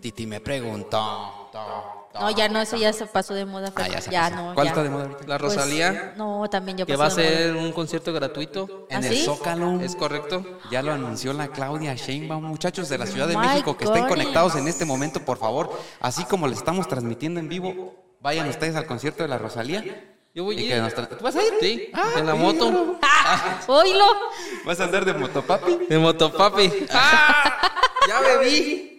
Titi me preguntó. No, ya no, eso ya se pasó de moda. Ah, ya se ya no. ¿Cuál ya. está de moda ahorita? La Pues, Rosalía, no, también ya que pasó va a ser un concierto gratuito. En ¿Ah, el sí? Zócalo. ¿Es correcto? Ya lo anunció la Claudia Sheinbaum, muchachos de la Ciudad de My México que estén conectados en este momento, por favor. Así como le estamos transmitiendo en vivo, vayan ustedes al concierto de la Rosalía. Yo voy a ir. que ¿Tú vas a ir? Sí, Ah, en la moto. ¡Ah! ¡Oílo! ¿Vas a andar de motopapi? De motopapi. ¡Ah! Ya bebí.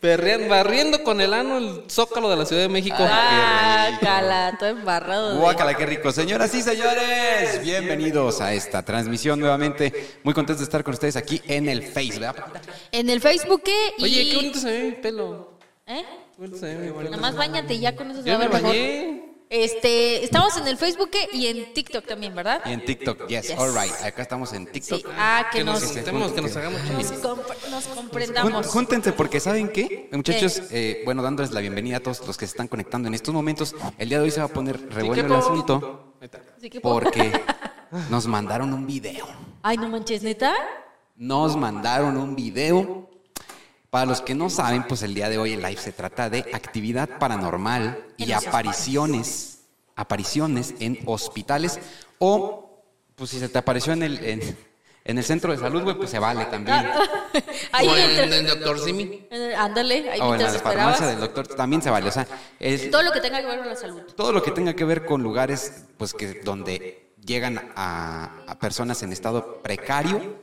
Perrean, barriendo con el ano el zócalo de la Ciudad de México. ¡Ah, cala! Todo embarrado. Guácala, qué rico. Señoras y señores, bienvenidos a esta transmisión nuevamente. Muy contentos de estar con ustedes aquí en el Face, ¿verdad, Paquita? En el Facebook, ¿qué? Y... Oye, qué bonito se ve mi pelo. ¿Eh? Qué bonito se ve mi pelo. Nada más bañate y ya con eso se Yo va a me ver mejor. bañé. Este, estamos en el Facebook y en TikTok también, ¿verdad? Y en TikTok, yes, Yes. all right. Acá estamos en TikTok. Sí. Ah, que, Que nos nos, juntemos, que nos hagamos nos, nos Jún- comprendamos. Júntense porque ¿saben qué? Muchachos, eh, bueno, dándoles la bienvenida a todos los que se están conectando en estos momentos. El día de hoy se va a poner re Sí, bueno qué el asunto porque nos mandaron un video. Ay, no manches, ¿neta? Nos mandaron un video. Para los que no saben, pues el día de hoy el live se trata de actividad paranormal y apariciones, apariciones en hospitales o pues si se te apareció en el en, en el centro de salud, güey, pues se vale también. Ahí O en el doctor Simi. Ándale, ahí O en la farmacia del doctor también se vale, o sea, es Todo lo que tenga que ver con la salud. todo lo que tenga que ver con lugares pues que donde llegan a, a personas en estado precario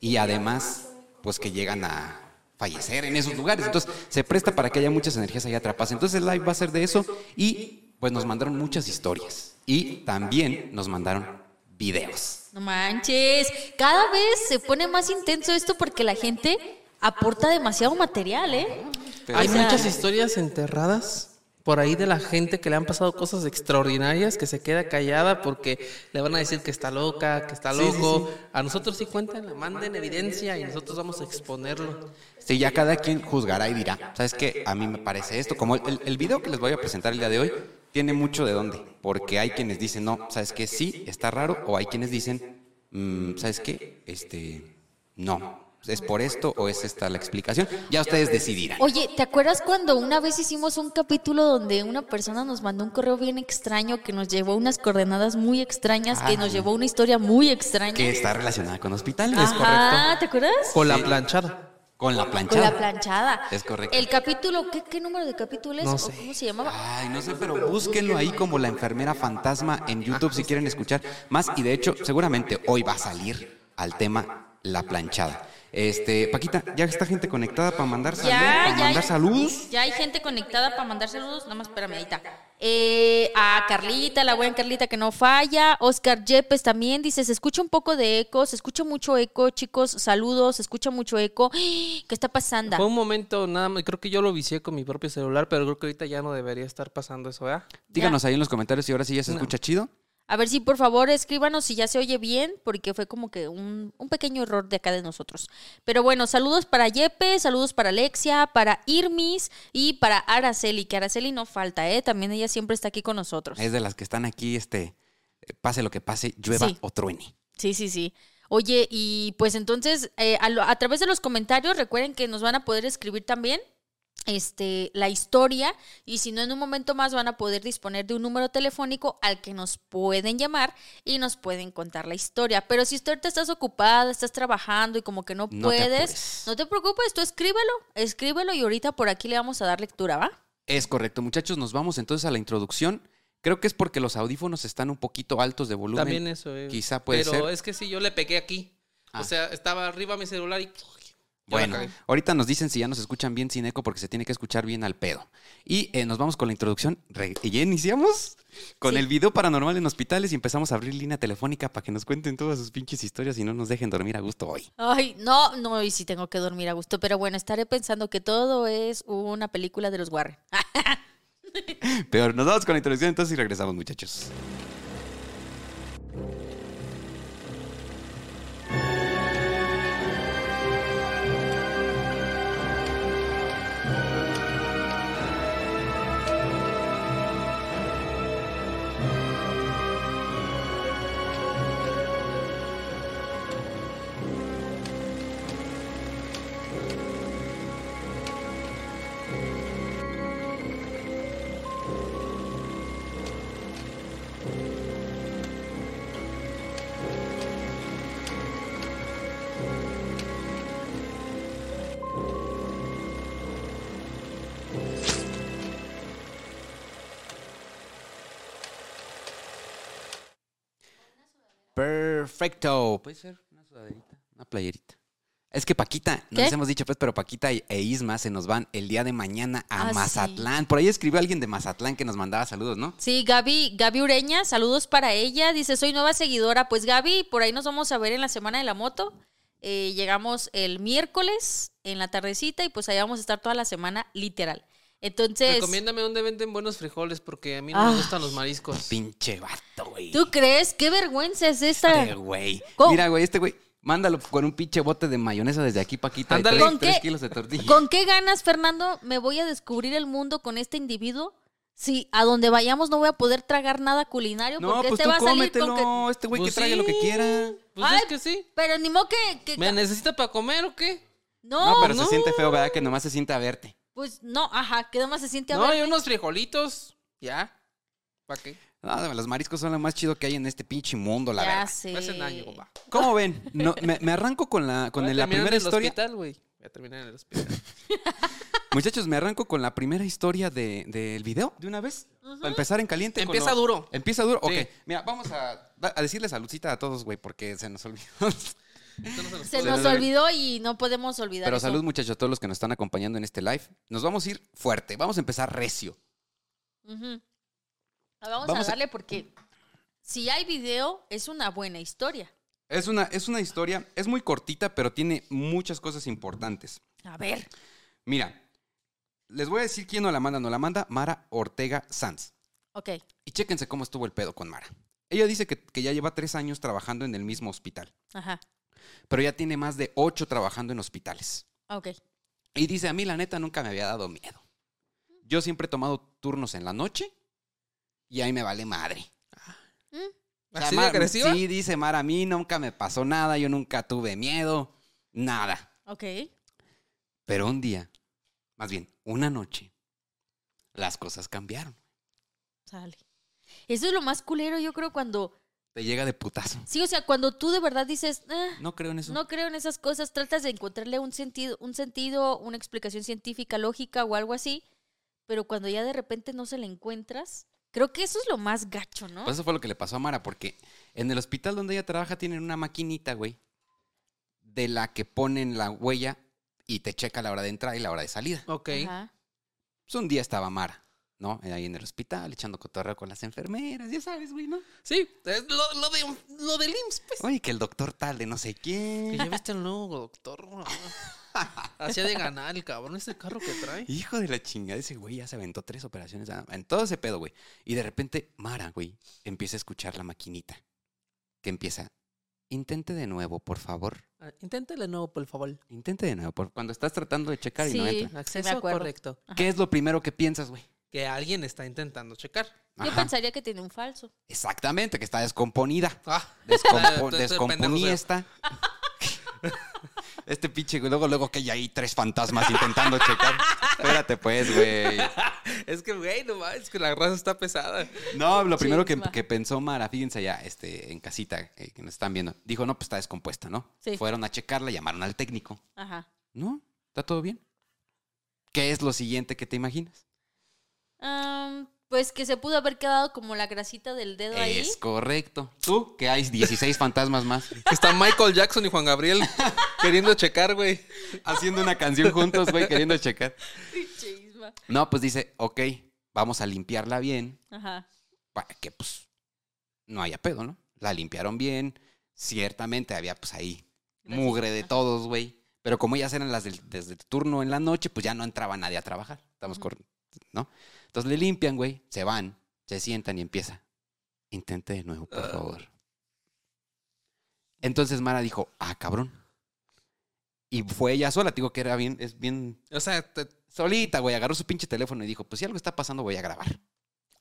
y además pues que llegan a fallecer en esos lugares. Entonces se presta para que haya muchas energías ahí atrapadas. Entonces el live va a ser de eso y pues nos mandaron muchas historias y también nos mandaron videos. No manches. Cada vez se pone más intenso esto porque la gente aporta demasiado material, ¿eh? Pero- Hay O sea- muchas historias enterradas por ahí de la gente que le han pasado cosas extraordinarias, que se queda callada porque le van a decir que está loca, que está Sí, sí, loco. A nosotros sí cuentan, manden evidencia y nosotros vamos a exponerlo. Sí, ya cada quien juzgará y dirá, ¿sabes qué? A mí me parece esto. Como el, el video que les voy a presentar el día de hoy tiene mucho de dónde. Porque hay quienes dicen, no, ¿sabes qué? Sí, está raro. O hay quienes dicen, "Mm, ¿sabes qué? Este, no. ¿Es por esto o es esta la explicación? Ya ustedes decidirán. Oye, ¿te acuerdas cuando una vez hicimos un capítulo donde una persona nos mandó un correo bien extraño que nos llevó unas coordenadas muy extrañas, que Ah. nos llevó una historia muy extraña? Que está relacionada con hospitales. Ajá, ¿te acuerdas? Con la Sí. planchada. Con la Con planchada. la planchada. Es correcto. El capítulo, ¿qué, qué número de capítulo es? No ¿O sé. ¿Cómo se llamaba? Ay, no sé, pero búsquenlo ahí como la enfermera fantasma en YouTube si quieren escuchar más. Y de hecho, seguramente hoy va a salir al tema la planchada. Este, Paquita, ya está gente conectada para mandar saludos. para mandar hay, saludos. Ya hay gente conectada para mandar saludos. Nada más espérame, ahí está. Eh, a Carlita, la buena Carlita que no falla. Oscar Yepes también dice: Se escucha un poco de eco, se escucha mucho eco, chicos. Saludos, se escucha mucho eco. ¿Qué está pasando? Fue un momento nada más, creo que yo lo vicié con mi propio celular, pero creo que ahorita ya no debería estar pasando eso, ¿verdad? Díganos ahí en los comentarios si ahora sí ya se escucha chido. A ver si por favor escríbanos si ya se oye bien, porque fue como que un, un pequeño error de acá de nosotros. Pero bueno, saludos para Yepe, saludos para Alexia, para Irmis y para Araceli, que Araceli no falta, ¿eh? También ella siempre está aquí con nosotros. Es de las que están aquí, este, pase lo que pase, llueva Sí. o truene. Sí, sí, sí. Oye, y pues entonces, eh, a, lo- a través de los comentarios, recuerden que nos van a poder escribir también este, la historia y si no en un momento más van a poder disponer de un número telefónico al que nos pueden llamar y nos pueden contar la historia. Pero si usted ahorita estás ocupada, estás trabajando y como que no, No te puedes, no te preocupes, tú escríbelo, escríbelo y ahorita por aquí le vamos a dar lectura, ¿va? Es correcto, muchachos, nos vamos entonces a la introducción. Creo que es porque los audífonos están un poquito altos de volumen. También eso es. Quizá puede pero ser. es que sí, yo le pegué aquí. Ah. O sea, estaba arriba mi celular y... Bueno, ahorita nos dicen si ya nos escuchan bien sin eco porque se tiene que escuchar bien al pedo. Y eh, nos vamos con la introducción. Re- y ya iniciamos con Sí. el video paranormal en hospitales y empezamos a abrir línea telefónica para que nos cuenten todas sus pinches historias y no nos dejen dormir a gusto hoy. Ay, no, no, y sí tengo que dormir a gusto, pero bueno, estaré pensando que todo es una película de los Warren. Pero nos vamos con la introducción entonces y regresamos, muchachos. Perfecto. Puede ser una sudaderita, una playerita. Es que Paquita, no ¿Qué? les hemos dicho pues, pero Paquita e Isma se nos van el día de mañana a Ah, sí. Mazatlán. Por ahí escribió alguien de Mazatlán que nos mandaba saludos, ¿no? Sí, Gaby, Gaby Ureña, saludos para ella. Dice, soy nueva seguidora. Pues Gaby, por ahí nos vamos a ver en la Semana de la Moto. Eh, llegamos el miércoles en la tardecita y pues allá vamos a estar toda la semana, literal. Entonces, Recomiéndame dónde venden buenos frijoles porque a mí no Ah. me gustan los mariscos. Pinche vato, güey. ¿tú crees? ¿Qué vergüenza es esta? Este güey. Mira, güey, este güey, mándalo con un pinche bote de mayonesa desde aquí, Paquita. Ándale. tres- ¿Con tres qué? kilos de tortilla. ¿Con qué ganas, Fernando, me voy a descubrir el mundo con este individuo? Si a donde vayamos no voy a poder tragar nada culinario No, porque pues este tú va a salir cómetelo. con que... Este güey Pues que traiga sí. lo que quiera. Pues Ay, es que sí. Pero ni modo que... que- ¿Me necesita para comer o qué? no, No, pero no. se siente feo, ¿verdad? Que nomás se siente a verte. Pues no, ajá, que más se siente a No, hay unos frijolitos. Ya. ¿Para qué? No, los mariscos son lo más chido que hay en este pinche mundo, la ya verdad. sé. Me hacen daño, compa. ¿Cómo ven? No, me, me arranco con la, con el- la primera en el historia. hospital, güey. Voy a terminar en el hospital. Muchachos, me arranco con la primera historia de- del video de una vez. Para empezar en caliente. con Empieza lo- duro. Empieza duro. Sí. Ok, mira, vamos a, a decirle saludcita a todos, güey, porque se nos olvidó. No se nos Se olvidó y no podemos olvidar Pero eso. salud, muchachos, a todos los que nos están acompañando en este live. Nos vamos a ir fuerte. Vamos a empezar recio. Ah, Vamos, Vamos a a- darle porque si hay video, es una buena historia. Es una, es una historia, es muy cortita, pero tiene muchas cosas importantes. A ver. Mira, les voy a decir quién nos la manda. Nos la manda Mara Ortega Sanz. Ok. Y chéquense cómo estuvo el pedo con Mara. Ella dice que, que ya lleva tres años trabajando en el mismo hospital, Ajá. Pero ya tiene más de ocho trabajando en hospitales. Ok. Y dice, a mí la neta nunca me había dado miedo. Yo siempre he tomado turnos en la noche y ahí me vale madre. Mm, O sea, ¿Así de Mar- agresiva? Sí, dice Mara, a mí nunca me pasó nada, yo nunca tuve miedo, nada. Ok. Pero un día, más bien, una noche, las cosas cambiaron. Sale. Eso es lo más culero, yo creo, cuando. Te llega de putazo. Sí, o sea, cuando tú de verdad dices, "Ah, No creo en eso. no creo en esas cosas, tratas de encontrarle un sentido, un sentido, una explicación científica, lógica o algo así, pero cuando ya de repente no se la encuentras, creo que eso es lo más gacho, ¿no? Pues eso fue lo que le pasó a Mara, porque en el hospital donde ella trabaja tienen una maquinita, güey, de la que ponen la huella y te checa la hora de entrada y la hora de salida. Ok. Ajá. Pues un día estaba Mara, ¿no? Ahí en el hospital, echando cotorreo con las enfermeras, ya sabes, güey, ¿no? Sí, es lo, lo, de, lo del IMSS, pues. Oye, que el doctor tal de no sé Que quién. ya viste el nuevo doctor. Hacía de ganar el cabrón ese carro que trae. Hijo de la chingada, ese güey ya se aventó tres operaciones ah, en todo ese pedo, güey. Y de repente, Mara, güey, empieza a escuchar la maquinita. Que empieza, intente de nuevo, por favor. Ah, Inténtale de nuevo, por favor. Intente de nuevo, por... cuando estás tratando de checar y no entra. Acceso correcto. ¿Qué es lo primero que piensas, güey? Que alguien está intentando checar. Yo Ajá. pensaría que tiene un falso. Exactamente, que está descomponida. Ah, Descompo- descomponiesta. Este pinche, güey, luego, luego que hay ahí tres fantasmas intentando checar. Espérate, pues, güey. es que, güey, no mames, que la raza está pesada. No, lo primero que, que pensó Mara, fíjense ya, este, en casita, eh, que nos están viendo, dijo, no, pues está descompuesta, ¿no? Sí. Fueron a checarla, llamaron al técnico. Ajá. No, está todo bien. ¿Qué es lo siguiente que te imaginas? Pues que se pudo haber quedado como la grasita del dedo ahí. Es correcto. Tú, que hay 16 fantasmas más Que está Michael Jackson y Juan Gabriel queriendo checar, güey. haciendo una canción juntos, güey, queriendo checar. Chisma. No, pues dice, ok, vamos a limpiarla bien Ajá. para que, pues, no haya pedo, ¿no? La limpiaron bien. Ciertamente había, pues, ahí Gracias. mugre de todos, güey. Pero como ellas eran las del, desde el turno en la noche, pues ya no entraba nadie a trabajar. Estamos cor- ¿no? Entonces le limpian, güey, se van, se sientan y empieza. Intente de nuevo, por Ah. favor. Entonces Mara dijo, ah, cabrón. Y fue ella sola, te digo que era bien, es bien O sea, te- solita, güey. Agarró su pinche teléfono y dijo, pues si algo está pasando, voy a grabar.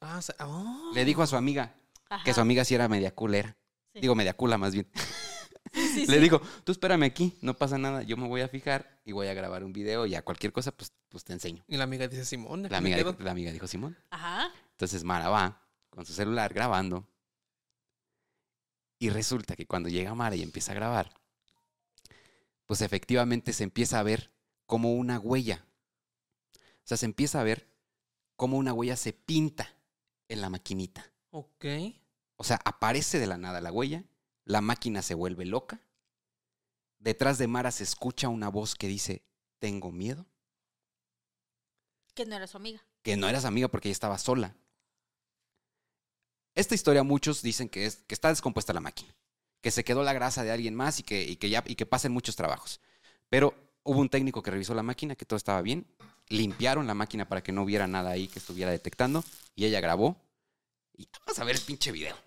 ah, o sea, oh. Le dijo a su amiga, Ajá. que su amiga sí era media culera. Sí. Digo, media cula más bien. Sí, Le sí. digo, tú espérame aquí, no pasa nada, yo me voy a fijar y voy a grabar un video y a cualquier cosa, pues, pues te enseño. Y la amiga dice, Simón, La amiga, quedo". dijo, la amiga dijo, Simón. Ajá. Entonces Mara va con su celular grabando. Y resulta que cuando llega Mara y empieza a grabar, pues efectivamente se empieza a ver como una huella. O sea, se empieza a ver como una huella se pinta en la maquinita. Ok. O sea, aparece de la nada la huella, la máquina se vuelve loca. Detrás de Mara se escucha una voz que dice, tengo miedo. Que no era su amiga. Que no eras amiga porque ella estaba sola. Esta historia muchos dicen que, es, que está descompuesta la máquina, que se quedó la grasa de alguien más y que, y que ya y que pasen muchos trabajos. Pero hubo un técnico que revisó la máquina, que todo estaba bien, limpiaron la máquina para que no hubiera nada ahí que estuviera detectando y ella grabó. Y vamos a ver el pinche video.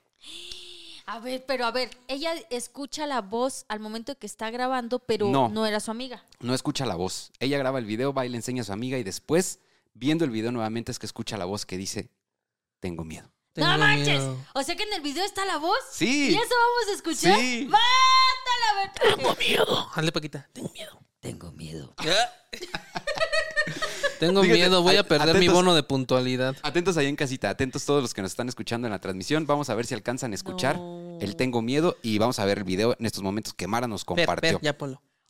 A ver, pero a ver, ella escucha la voz al momento que está grabando, pero No. no, era su amiga. No escucha la voz. Ella graba el video, va y le enseña a su amiga y después, viendo el video nuevamente, es que escucha la voz que dice, tengo miedo. Tengo ¡No manches! miedo. O sea que en el video está la voz. Sí. ¿Y eso vamos a escuchar? Sí. ¡Mátala! a ver! Tengo miedo. Hazle Paquita. Tengo miedo. Tengo miedo. Tengo Fíjate, miedo, voy a perder mi bono de puntualidad. Atentos ahí en casita, atentos todos los que nos están escuchando en la transmisión. Vamos a ver si alcanzan a escuchar No. el Tengo Miedo y vamos a ver el video en estos momentos que Mara nos compartió. ya.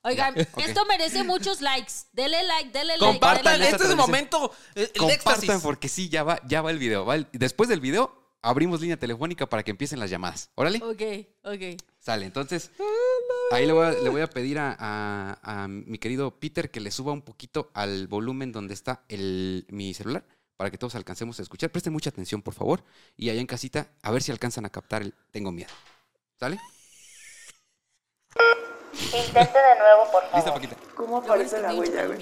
Oigan, esto merece muchos likes. Dele like, dele like. Compartan, dele like. esta este es el momento. El, el Compartan éxtasis. porque sí, ya va, ya va el video. va el- Después del video, abrimos línea telefónica para que empiecen las llamadas. Órale. Ok, ok. Sale, entonces ahí le voy a, le voy a pedir a, a- a mi querido Peter que le suba un poquito al volumen donde está el, mi celular para que todos alcancemos a escuchar. Presten mucha atención, por favor. Y allá en casita, a ver si alcanzan a captar el Tengo miedo. ¿Sale? Intente de nuevo, por favor. Lista, Paquita. ¿Cómo aparece la huella, güey?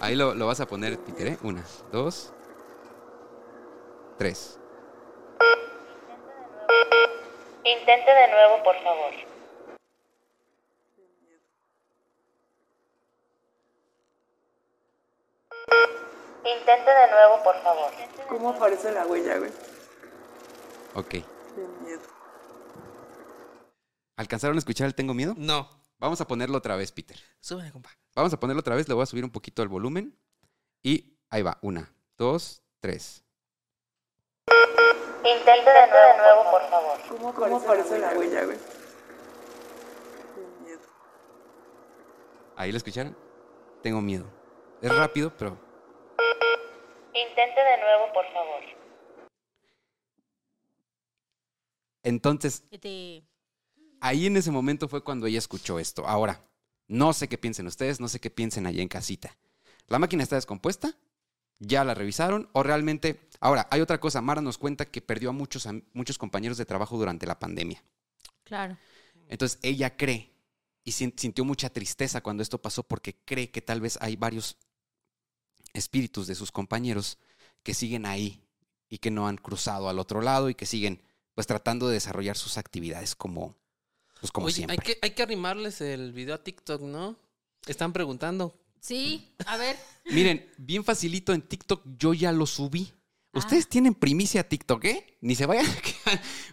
Ahí lo, lo vas a poner, Peter, ¿eh? Una, dos, tres. Intente de nuevo, por favor. Intente de nuevo, por favor. ¿Cómo aparece la huella, güey? Ok. Miedo. ¿Alcanzaron a escuchar el Tengo miedo? No. Vamos a ponerlo otra vez, Peter. Súbele, compa. Vamos a ponerlo otra vez, le voy a subir un poquito el volumen. Y ahí va, una, dos, tres. Intente de nuevo, por favor. ¿Cómo aparece, la huella, güey? De miedo. Ahí lo escucharon. Tengo miedo. Es rápido, pero Intente de nuevo, por favor. entonces Este, ahí en ese momento fue cuando ella escuchó esto. Ahora, no sé qué piensen ustedes, no sé qué piensen allá en casita. ¿La máquina está descompuesta? ¿Ya la revisaron? ¿O realmente... Ahora, hay otra cosa. Mara nos cuenta que perdió a muchos, muchos compañeros de trabajo durante la pandemia. Claro. Entonces, ella cree y sin- sintió mucha tristeza cuando esto pasó porque cree que tal vez hay varios espíritus de sus compañeros que siguen ahí y que no han cruzado al otro lado y que siguen pues tratando de desarrollar sus actividades como pues como Oye, siempre. hay que, hay que arrimarles el video a TikTok, ¿no? Están preguntando. Sí, a ver. Miren, bien facilito en TikTok yo ya lo subí. Ah. Ustedes tienen primicia a TikTok, ¿eh? Ni se vayan.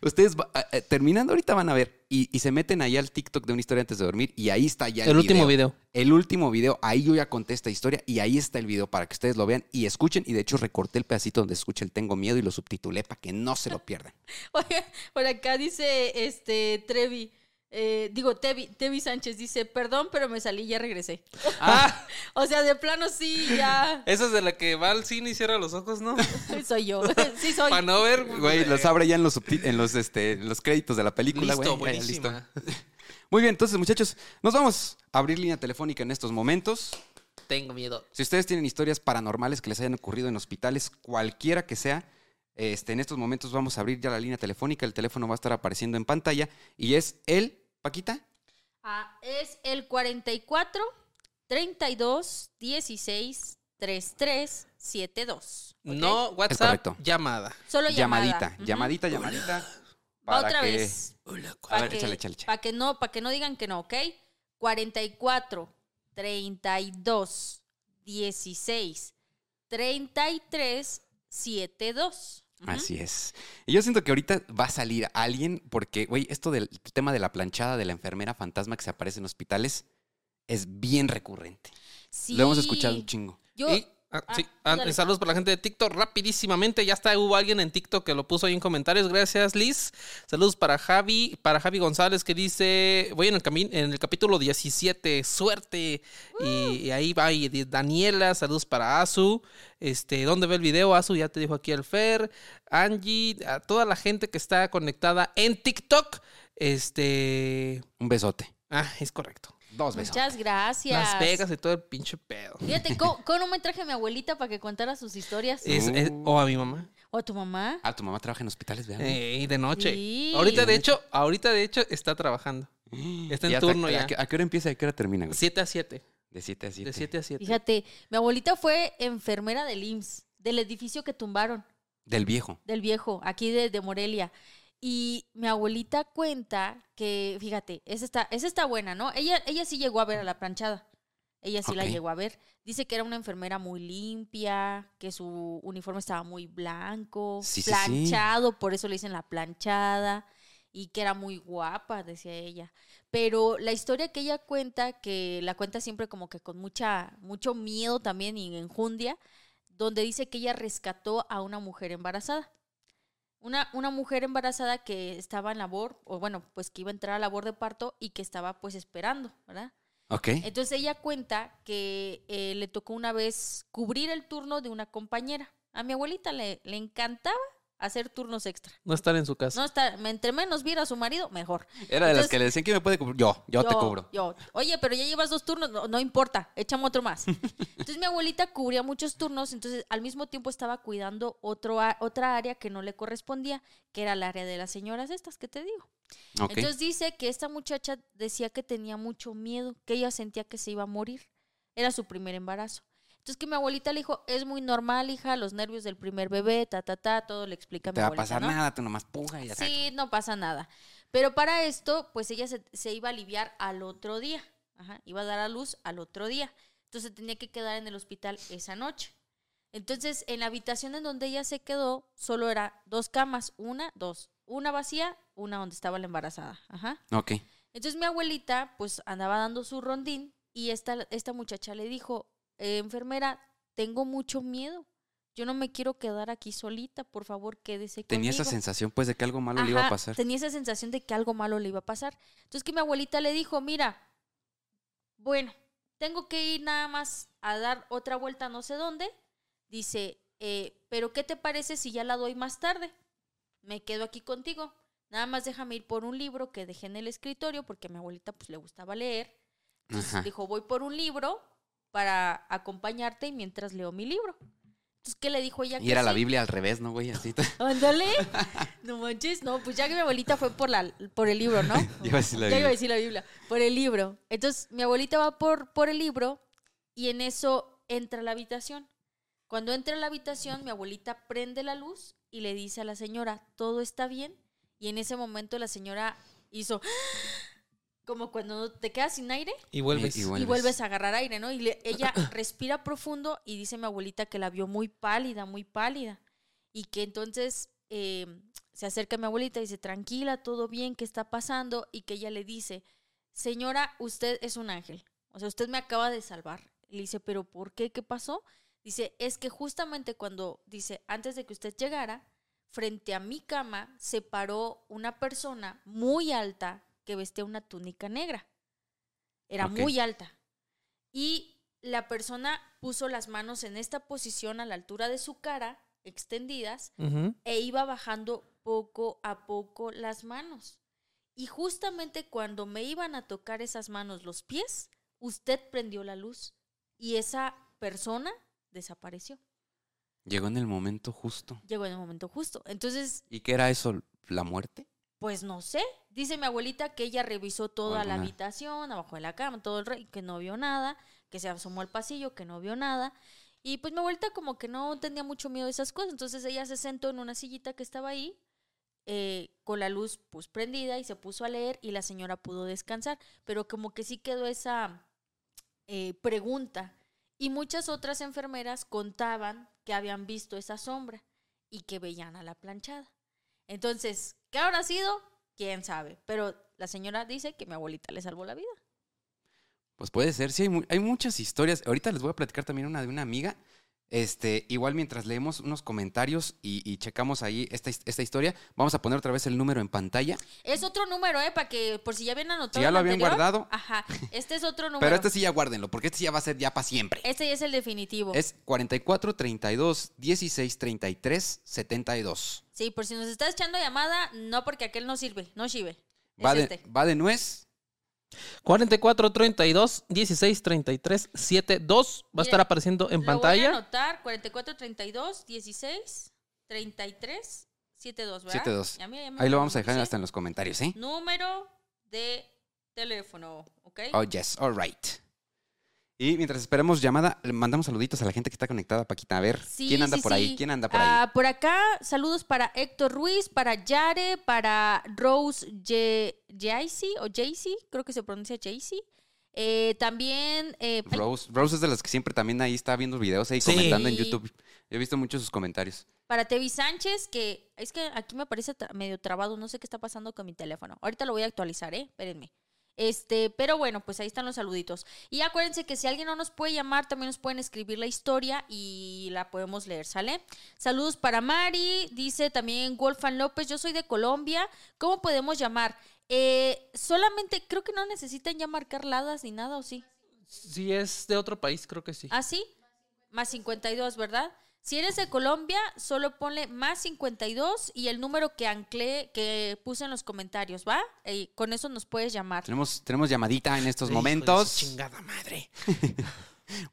Ustedes va- eh, eh, terminando ahorita van a ver y, y se meten allá al TikTok de una historia antes de dormir y ahí está ya el, El último video. El último video, ahí yo ya conté esta historia y ahí está el video para que ustedes lo vean y escuchen. Y de hecho recorté el pedacito donde escucha el Tengo Miedo y lo subtitulé para que no se lo pierdan. Oye, por acá dice este Trevi. Eh, digo, Tevi, Tevi Sánchez dice, perdón, pero me salí y ya regresé. Ah, O sea, de plano sí, ya esa es de la que va al cine y cierra los ojos, ¿no? soy yo. Sí, soy. Para no ver. Güey, los abre ya en los, en los, este, en los créditos de la película, Listo, güey. Ya, buenísima. Muy bien, entonces muchachos, nos vamos a abrir línea telefónica en estos momentos. Tengo miedo. Si ustedes tienen historias paranormales que les hayan ocurrido en hospitales, cualquiera que sea, este, en estos momentos vamos a abrir ya la línea telefónica. El teléfono va a estar apareciendo en pantalla y es el, Paquita, Ah, es el 44 32 16 33 72. ¿ok? No, WhatsApp, correcto. llamada. Solo llamada. llamadita, Ujú. llamadita, llamadita. Va para otra que- vez. Hola, A Para ver, que, échale, échale, échale. pa' que no, para que no digan que no, ¿ok? 44 32 16 33 72. Así es. Y yo siento que ahorita va a salir alguien, porque, güey, esto del tema de la planchada de la enfermera fantasma que se aparece en hospitales es bien recurrente. Sí. Lo hemos escuchado un chingo. Yo, Y, ah, Ah, sí, ah, dale. saludos para la gente de TikTok. Rapidísimamente, ya está, hubo alguien en TikTok que lo puso ahí en comentarios. Gracias, Liz. Saludos para Javi, para Javi González que dice, voy en el, cami- en el capítulo 17, suerte. Y, y ahí va, y Daniela, saludos para Azu. Este, ¿dónde ve el video? Azu, ya te dijo aquí el Fer. Angie, a toda la gente que está conectada en TikTok. Este. Un besote. Ah, es correcto. Dos besos. Muchas gracias. Las Vegas y todo el pinche pedo. Fíjate, ¿cómo, cómo no me traje a mi abuelita para que contara sus historias? Es- es- o a mi mamá. ¿O a tu mamá? Ah, tu mamá trabaja en hospitales. Eh, de noche. Sí. Ahorita, de hecho, ahorita, de hecho, está trabajando. Está en ¿Y hasta- turno a ya. ¿A qué hora empieza y a qué hora termina? güey? 7 a 7. De 7 a 7. De 7 a 7. Fíjate, mi abuelita fue enfermera del IMSS, del edificio que tumbaron, Del viejo. del viejo, aquí de, de Morelia. Y mi abuelita cuenta que, fíjate, esa está, esa está buena, ¿no? Ella, ella sí llegó a ver a la planchada. Ella sí la llegó a ver. Dice que era una enfermera muy limpia, que su uniforme estaba muy blanco, Sí, sí, sí. planchado, por eso le dicen la planchada, y que era muy guapa, decía ella. Pero la historia que ella cuenta, que la cuenta siempre como que con mucha, mucho miedo también y enjundia, donde dice que ella rescató a una mujer embarazada. Una, una mujer embarazada que estaba en labor, o bueno, pues que iba a entrar a labor de parto y que estaba pues esperando, ¿verdad? Ok. Entonces ella cuenta que eh, le tocó una vez cubrir el turno de una compañera. A mi abuelita le, le encantaba hacer turnos extra. No estar en su casa. No está, entre menos viera a su marido, mejor. Era de las que le decían que me puede cubrir. Yo, yo, te cubro. yo. Oye, pero ya llevas dos turnos, no, no importa, échame otro más. Entonces mi abuelita cubría muchos turnos, entonces al mismo tiempo estaba cuidando otro, otra área que no le correspondía, que era el área de las señoras estas que te digo. Entonces dice que esta muchacha decía que tenía mucho miedo, que ella sentía que se iba a morir. Era su primer embarazo. Entonces que mi abuelita le dijo, es muy normal, hija, los nervios del primer bebé, ta, ta, ta, todo le explica a mi te va a abuelita, pasar ¿no? nada, tú nomás puja y ya. Sí, no pasa nada. Pero para esto, pues ella se, se iba a aliviar al otro día. Ajá, iba a dar a luz al otro día. Entonces tenía que quedar en el hospital esa noche. Entonces, en la habitación en donde ella se quedó, solo era dos camas, una, dos. Una vacía, una donde estaba la embarazada. Ajá. Ok. Entonces mi abuelita, pues andaba dando su rondín y esta, esta muchacha le dijo, "Eh, enfermera, tengo mucho miedo. Yo no me quiero quedar aquí solita, por favor, quédese Tenía esa conmigo". sensación, pues, de que algo malo le iba a pasar. Tenía esa sensación de que algo malo le iba a pasar. Entonces que mi abuelita le dijo, mira, bueno, tengo que ir nada más a dar otra vuelta no sé dónde. Dice, "Eh, pero ¿qué te parece si ya la doy más tarde? Me quedo aquí contigo. Nada más déjame ir por un libro que dejé en el escritorio porque a mi abuelita pues le gustaba leer. Entonces Ajá. dijo, voy por un libro para acompañarte mientras leo mi libro. Entonces, ¿qué le dijo ella? Y que era la sí? Biblia al revés, ¿no, güey? Así. Ándale. No manches, no, pues ya que mi abuelita fue por la por el libro, ¿no? Iba a decir la ya iba Biblia. a decir la Biblia, por el libro. Entonces, mi abuelita va por por el libro y en eso entra a la habitación. Cuando entra a la habitación, mi abuelita prende la luz y le dice a la señora, "¿Todo está bien?" Y en ese momento la señora hizo como cuando te quedas sin aire Y vuelves. Y- y y Vuelves. vuelves a agarrar aire, ¿no? Y le- ella respira profundo y dice mi abuelita que la vio muy pálida, muy pálida. Y que entonces eh, se acerca a mi abuelita y dice, tranquila, todo bien, ¿qué está pasando? Y que ella le dice, señora, usted es un ángel. O sea, usted me acaba de salvar. Le dice, pero ¿por qué? ¿Qué pasó? Dice, es que justamente cuando, dice, antes de que usted llegara, frente a mi cama se paró una persona muy alta que vestía una túnica negra. Era muy alta. Y la persona puso las manos en esta posición a la altura de su cara, extendidas, e iba bajando poco a poco las manos. Y justamente cuando me iban a tocar esas manos los pies, usted prendió la luz y esa persona desapareció. Llegó en el momento justo. Llegó en el momento justo. Entonces, ¿Y qué era eso? ¿La muerte? Pues no sé. Dice mi abuelita que ella revisó toda la habitación, abajo de la cama, todo el rey, que no vio nada, que se asomó al pasillo, que no vio nada. Y pues mi abuelita como que no tenía mucho miedo de esas cosas. Entonces ella se sentó en una sillita que estaba ahí, eh, con la luz pues prendida y se puso a leer y la señora pudo descansar. Pero como que sí quedó esa eh, pregunta. Y muchas otras enfermeras contaban que habían visto esa sombra y que veían a la planchada. Entonces, ¿qué habrá sido? Quién sabe. Pero la señora dice que mi abuelita le salvó la vida. Pues puede ser, sí, hay, mu- hay muchas historias. Ahorita les voy a platicar también una de una amiga. Este, igual mientras leemos unos comentarios y, y checamos ahí esta, esta historia, vamos a poner otra vez el número en pantalla. Es otro número, ¿eh? Para que, por si ya habían anotado. Si ya lo habían anterior. guardado. Ajá. Este es otro número. Pero este sí ya guárdenlo, porque este sí ya va a ser ya para siempre. Este ya es el definitivo. Es 44 32 16 33 72. Sí, por si nos estás echando llamada, no porque aquel no sirve, no sirve. Es Va de, este. va de nuez. 44 32 16 33 72 va a Mire, estar apareciendo en Lo voy a pantalla. anotar 44 32 16 33 72, ¿verdad? 72. Ya, mira, ya me Ahí lo vamos a dejar hasta en los comentarios, ¿eh? Número de teléfono, ¿ok? Oh, yes, all right. Y mientras esperamos llamada, le mandamos saluditos a la gente que está conectada, Paquita. A ver, Sí, ¿quién anda sí, por ahí? ¿Quién anda por ahí? Ah, por acá, saludos para Héctor Ruiz, para Yare, para Rose Ye- Jaycee, o Jaycee, creo que se pronuncia Jaycee. Eh, también, eh, Rose. Rose es de las que siempre también ahí está viendo videos ahí Sí. comentando en. YouTube. He visto muchos sus comentarios. para Tevi Sánchez, que es que aquí me parece medio trabado, no sé qué está pasando con mi teléfono. Ahorita lo voy a actualizar, ¿eh? Espérenme. Este, pero bueno, pues ahí están los saluditos. Y acuérdense que si alguien no nos puede llamar, también nos pueden escribir la historia y la podemos leer, ¿sale? Saludos para Mari, dice también Wolfan López, yo soy de Colombia, ¿cómo podemos llamar? Eh, solamente, creo que no necesitan ya marcar ladas ni nada, ¿o sí? Si es de otro país, creo que sí. ¿Ah, sí? Más 52, ¿verdad? Si eres de Colombia, solo ponle más 52 y el número que anclé, que puse en los comentarios, ¿va? Y con eso nos puedes llamar. Tenemos, tenemos llamadita en estos Hijo de su momentos. chingada madre.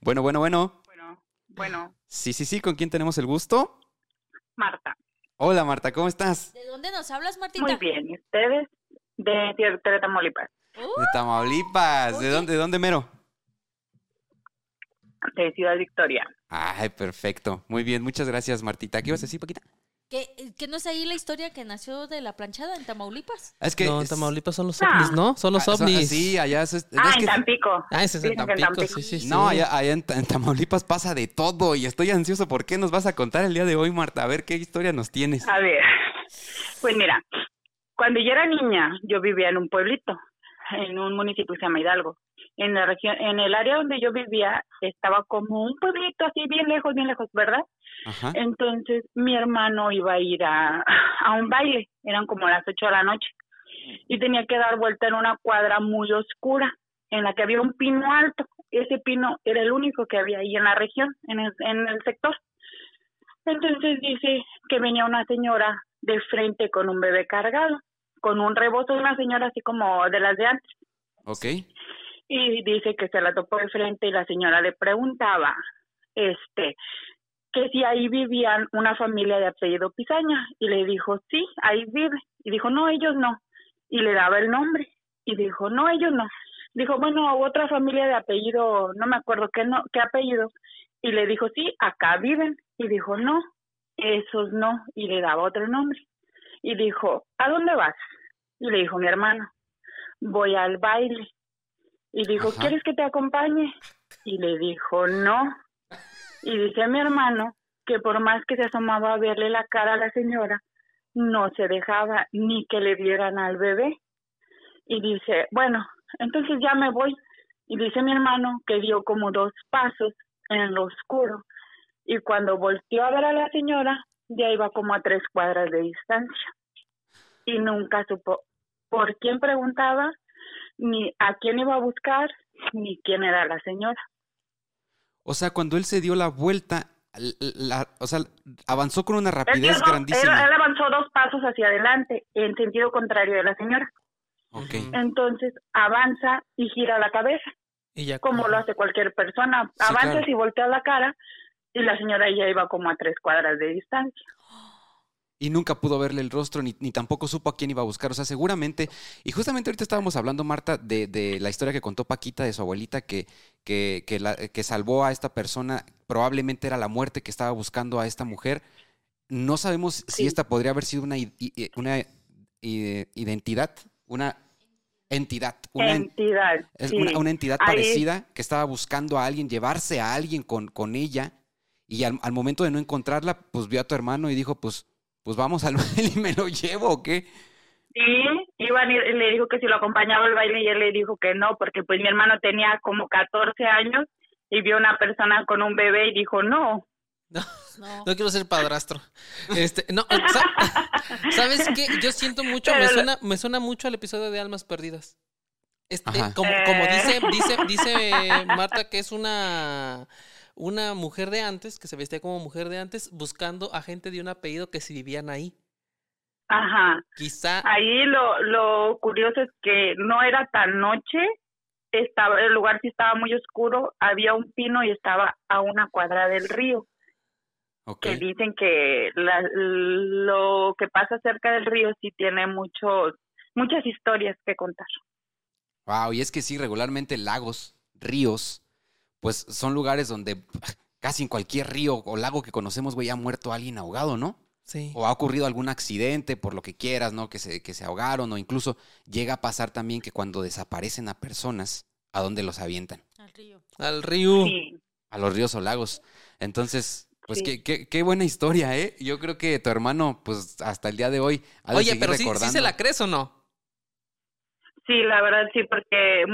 Bueno, bueno, bueno. Bueno, bueno, Sí, sí, sí, ¿con quién tenemos el gusto? Marta. Hola, Marta, ¿cómo estás? ¿De dónde nos hablas, Martita? Muy bien. ¿Y ustedes? De Tierra de Tamaulipas. Uh, De Tamaulipas. ¿De dónde, de dónde mero? De Ciudad Victoria. Ay, perfecto. Muy bien, muchas gracias, Martita. ¿Qué ibas a decir, Paquita? ¿que, que no es ahí la historia que nació de la planchada en Tamaulipas? Es que. no, en es- Tamaulipas son los Ah. ovnis, ¿no? Son los ah, son- ovnis. Sí, allá es. es Ah, que- en Tampico. Ah, ese es en Tampico, sí, sí, sí. No, allá, allá en, en Tamaulipas pasa de todo y estoy ansioso. ¿Por qué nos vas a contar el día de hoy, Marta? A ver qué historia nos tienes. A ver, pues mira, cuando yo era niña, yo vivía en un pueblito, en un municipio que se llama Hidalgo. En la región, en el área donde yo vivía, estaba como un pueblito así bien lejos, bien lejos, ¿verdad? Ajá. Entonces mi hermano iba a ir a, a un baile, eran como las ocho de la noche, y tenía que dar vuelta en una cuadra muy oscura, en la que había un pino alto. Ese pino era el único que había ahí en la región, en el, en el sector. Entonces dice que venía una señora de frente con un bebé cargado, con un rebozo de una señora así como de las de antes Ok. Y dice que se la topó de frente y la señora le preguntaba este que si ahí vivían una familia de apellido Pizaña y le dijo sí ahí vive y dijo no ellos no y le daba el nombre. Y dijo no ellos no dijo bueno otra familia de apellido no me acuerdo qué no qué apellido y le dijo sí acá viven y dijo no esos no y le daba otro nombre. Y dijo a dónde vas y le dijo mi hermano voy al baile y dijo, Ajá. ¿quieres que te acompañe? Y le dijo, no. Y dice mi hermano que por más que se asomaba a verle la cara a la señora, no se dejaba ni que le dieran al bebé. Y dice, bueno, entonces ya me voy. Y dice mi hermano que dio como dos pasos en lo oscuro. Y cuando volteó a ver a la señora, ya iba como a tres cuadras de distancia. Y nunca supo por quién preguntaba, ni a quién iba a buscar, ni quién era la señora. O sea, cuando él se dio la vuelta, la- o sea, avanzó con una rapidez él- grandísima. él avanzó dos pasos hacia adelante, en sentido contrario de la señora. Ok. Entonces avanza y gira la cabeza, Y ya. como lo hace cualquier persona. Sí, Avanzas claro. y voltea la cara, y la señora ya iba como a tres cuadras de distancia. Y nunca pudo verle el rostro, ni, ni tampoco supo a quién iba a buscar. O sea, seguramente. Y justamente ahorita estábamos hablando, Marta, de, de la historia que contó Paquita de su abuelita, que, que, que, la- que salvó a esta persona. Probablemente era la muerte que estaba buscando a esta mujer. No sabemos si esta podría haber sido una, una identidad, una entidad, una, en- Entidad. sí. una, una entidad Ahí- parecida que estaba buscando a alguien, llevarse a alguien con, con ella. Y al, al momento de no encontrarla, pues vio a tu hermano y dijo, pues, pues vamos al baile y me lo llevo, ¿o qué? Sí, iban y le dijo que si lo acompañaba al baile y él le dijo que no, porque pues mi hermano tenía como 14 años y vio una persona con un bebé y dijo no. No, No. no quiero ser padrastro. Este, no, sa- ¿sabes qué? Yo siento mucho, me suena, me suena mucho al episodio de Almas Perdidas. Este, como, como Eh. dice, dice, dice Marta que es una, una mujer de antes, que se vestía como mujer de antes, buscando a gente de un apellido que si vivían ahí. Ajá. Quizá. Ahí lo, lo curioso es que no era tan noche, estaba el lugar sí estaba muy oscuro, había un pino y estaba a una cuadra del río. Ok. Que dicen que la- lo que pasa cerca del río sí tiene muchos muchas historias que contar. Wow, y es que sí, regularmente lagos, ríos, pues son lugares donde casi en cualquier río o lago que conocemos, güey, ha muerto alguien ahogado, ¿no? Sí. O ha ocurrido algún accidente, por lo que quieras, ¿no? Que se, que se ahogaron, o incluso llega a pasar también que cuando desaparecen a personas, ¿a dónde los avientan? Al río. Al río. Sí. A los ríos o lagos. Entonces, pues Sí. qué, qué, qué buena historia, ¿eh? Yo creo que tu hermano, pues hasta el día de hoy, ha de Oye, seguir pero sí, sí recordando. se la crees o no? Sí, la verdad sí, porque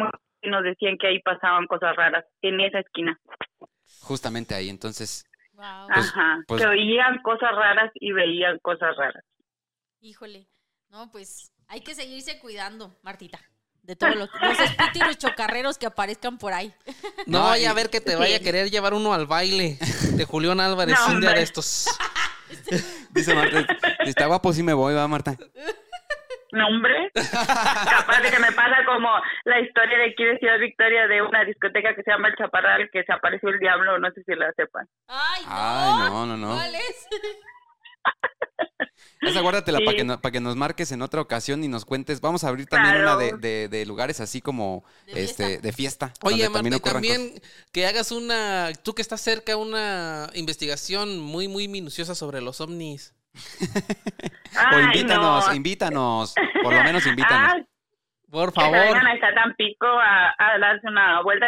muchos nos decían que ahí pasaban cosas raras en esa esquina. Justamente ahí, entonces, Wow. Pues- Ajá, pues- que oían cosas raras y veían cosas raras. Híjole. No, pues hay que seguirse cuidando, Martita. De todos los, los espíritus chocarreros que aparezcan por ahí. No, vaya y- a ver que te vaya a querer llevar uno al baile de Julián Álvarez No, un día de estos. dice Marta, si está guapo, sí me voy, ¿va, Marta? No, hombre. Capaz de que me pasa como la historia de aquí de Ciudad Victoria de una discoteca que se llama El Chaparral, que se apareció el diablo, no sé si la sepan. Ay, no. Ay, no, no, no. ¿Cuál es? Esa guárdatela Sí. para que, no- para que nos marques en otra ocasión y nos cuentes. Vamos a abrir también Claro. una de, de- de lugares así como De este fiesta. de fiesta. Oye, Marta, y ocurran también que hagas una, tú que estás cerca, una investigación muy, muy minuciosa sobre los ovnis. O Ay, invítanos, no. invítanos. Por lo menos invítanos. Ah, Por que favor. vengan a Tampico a, a darse una vuelta.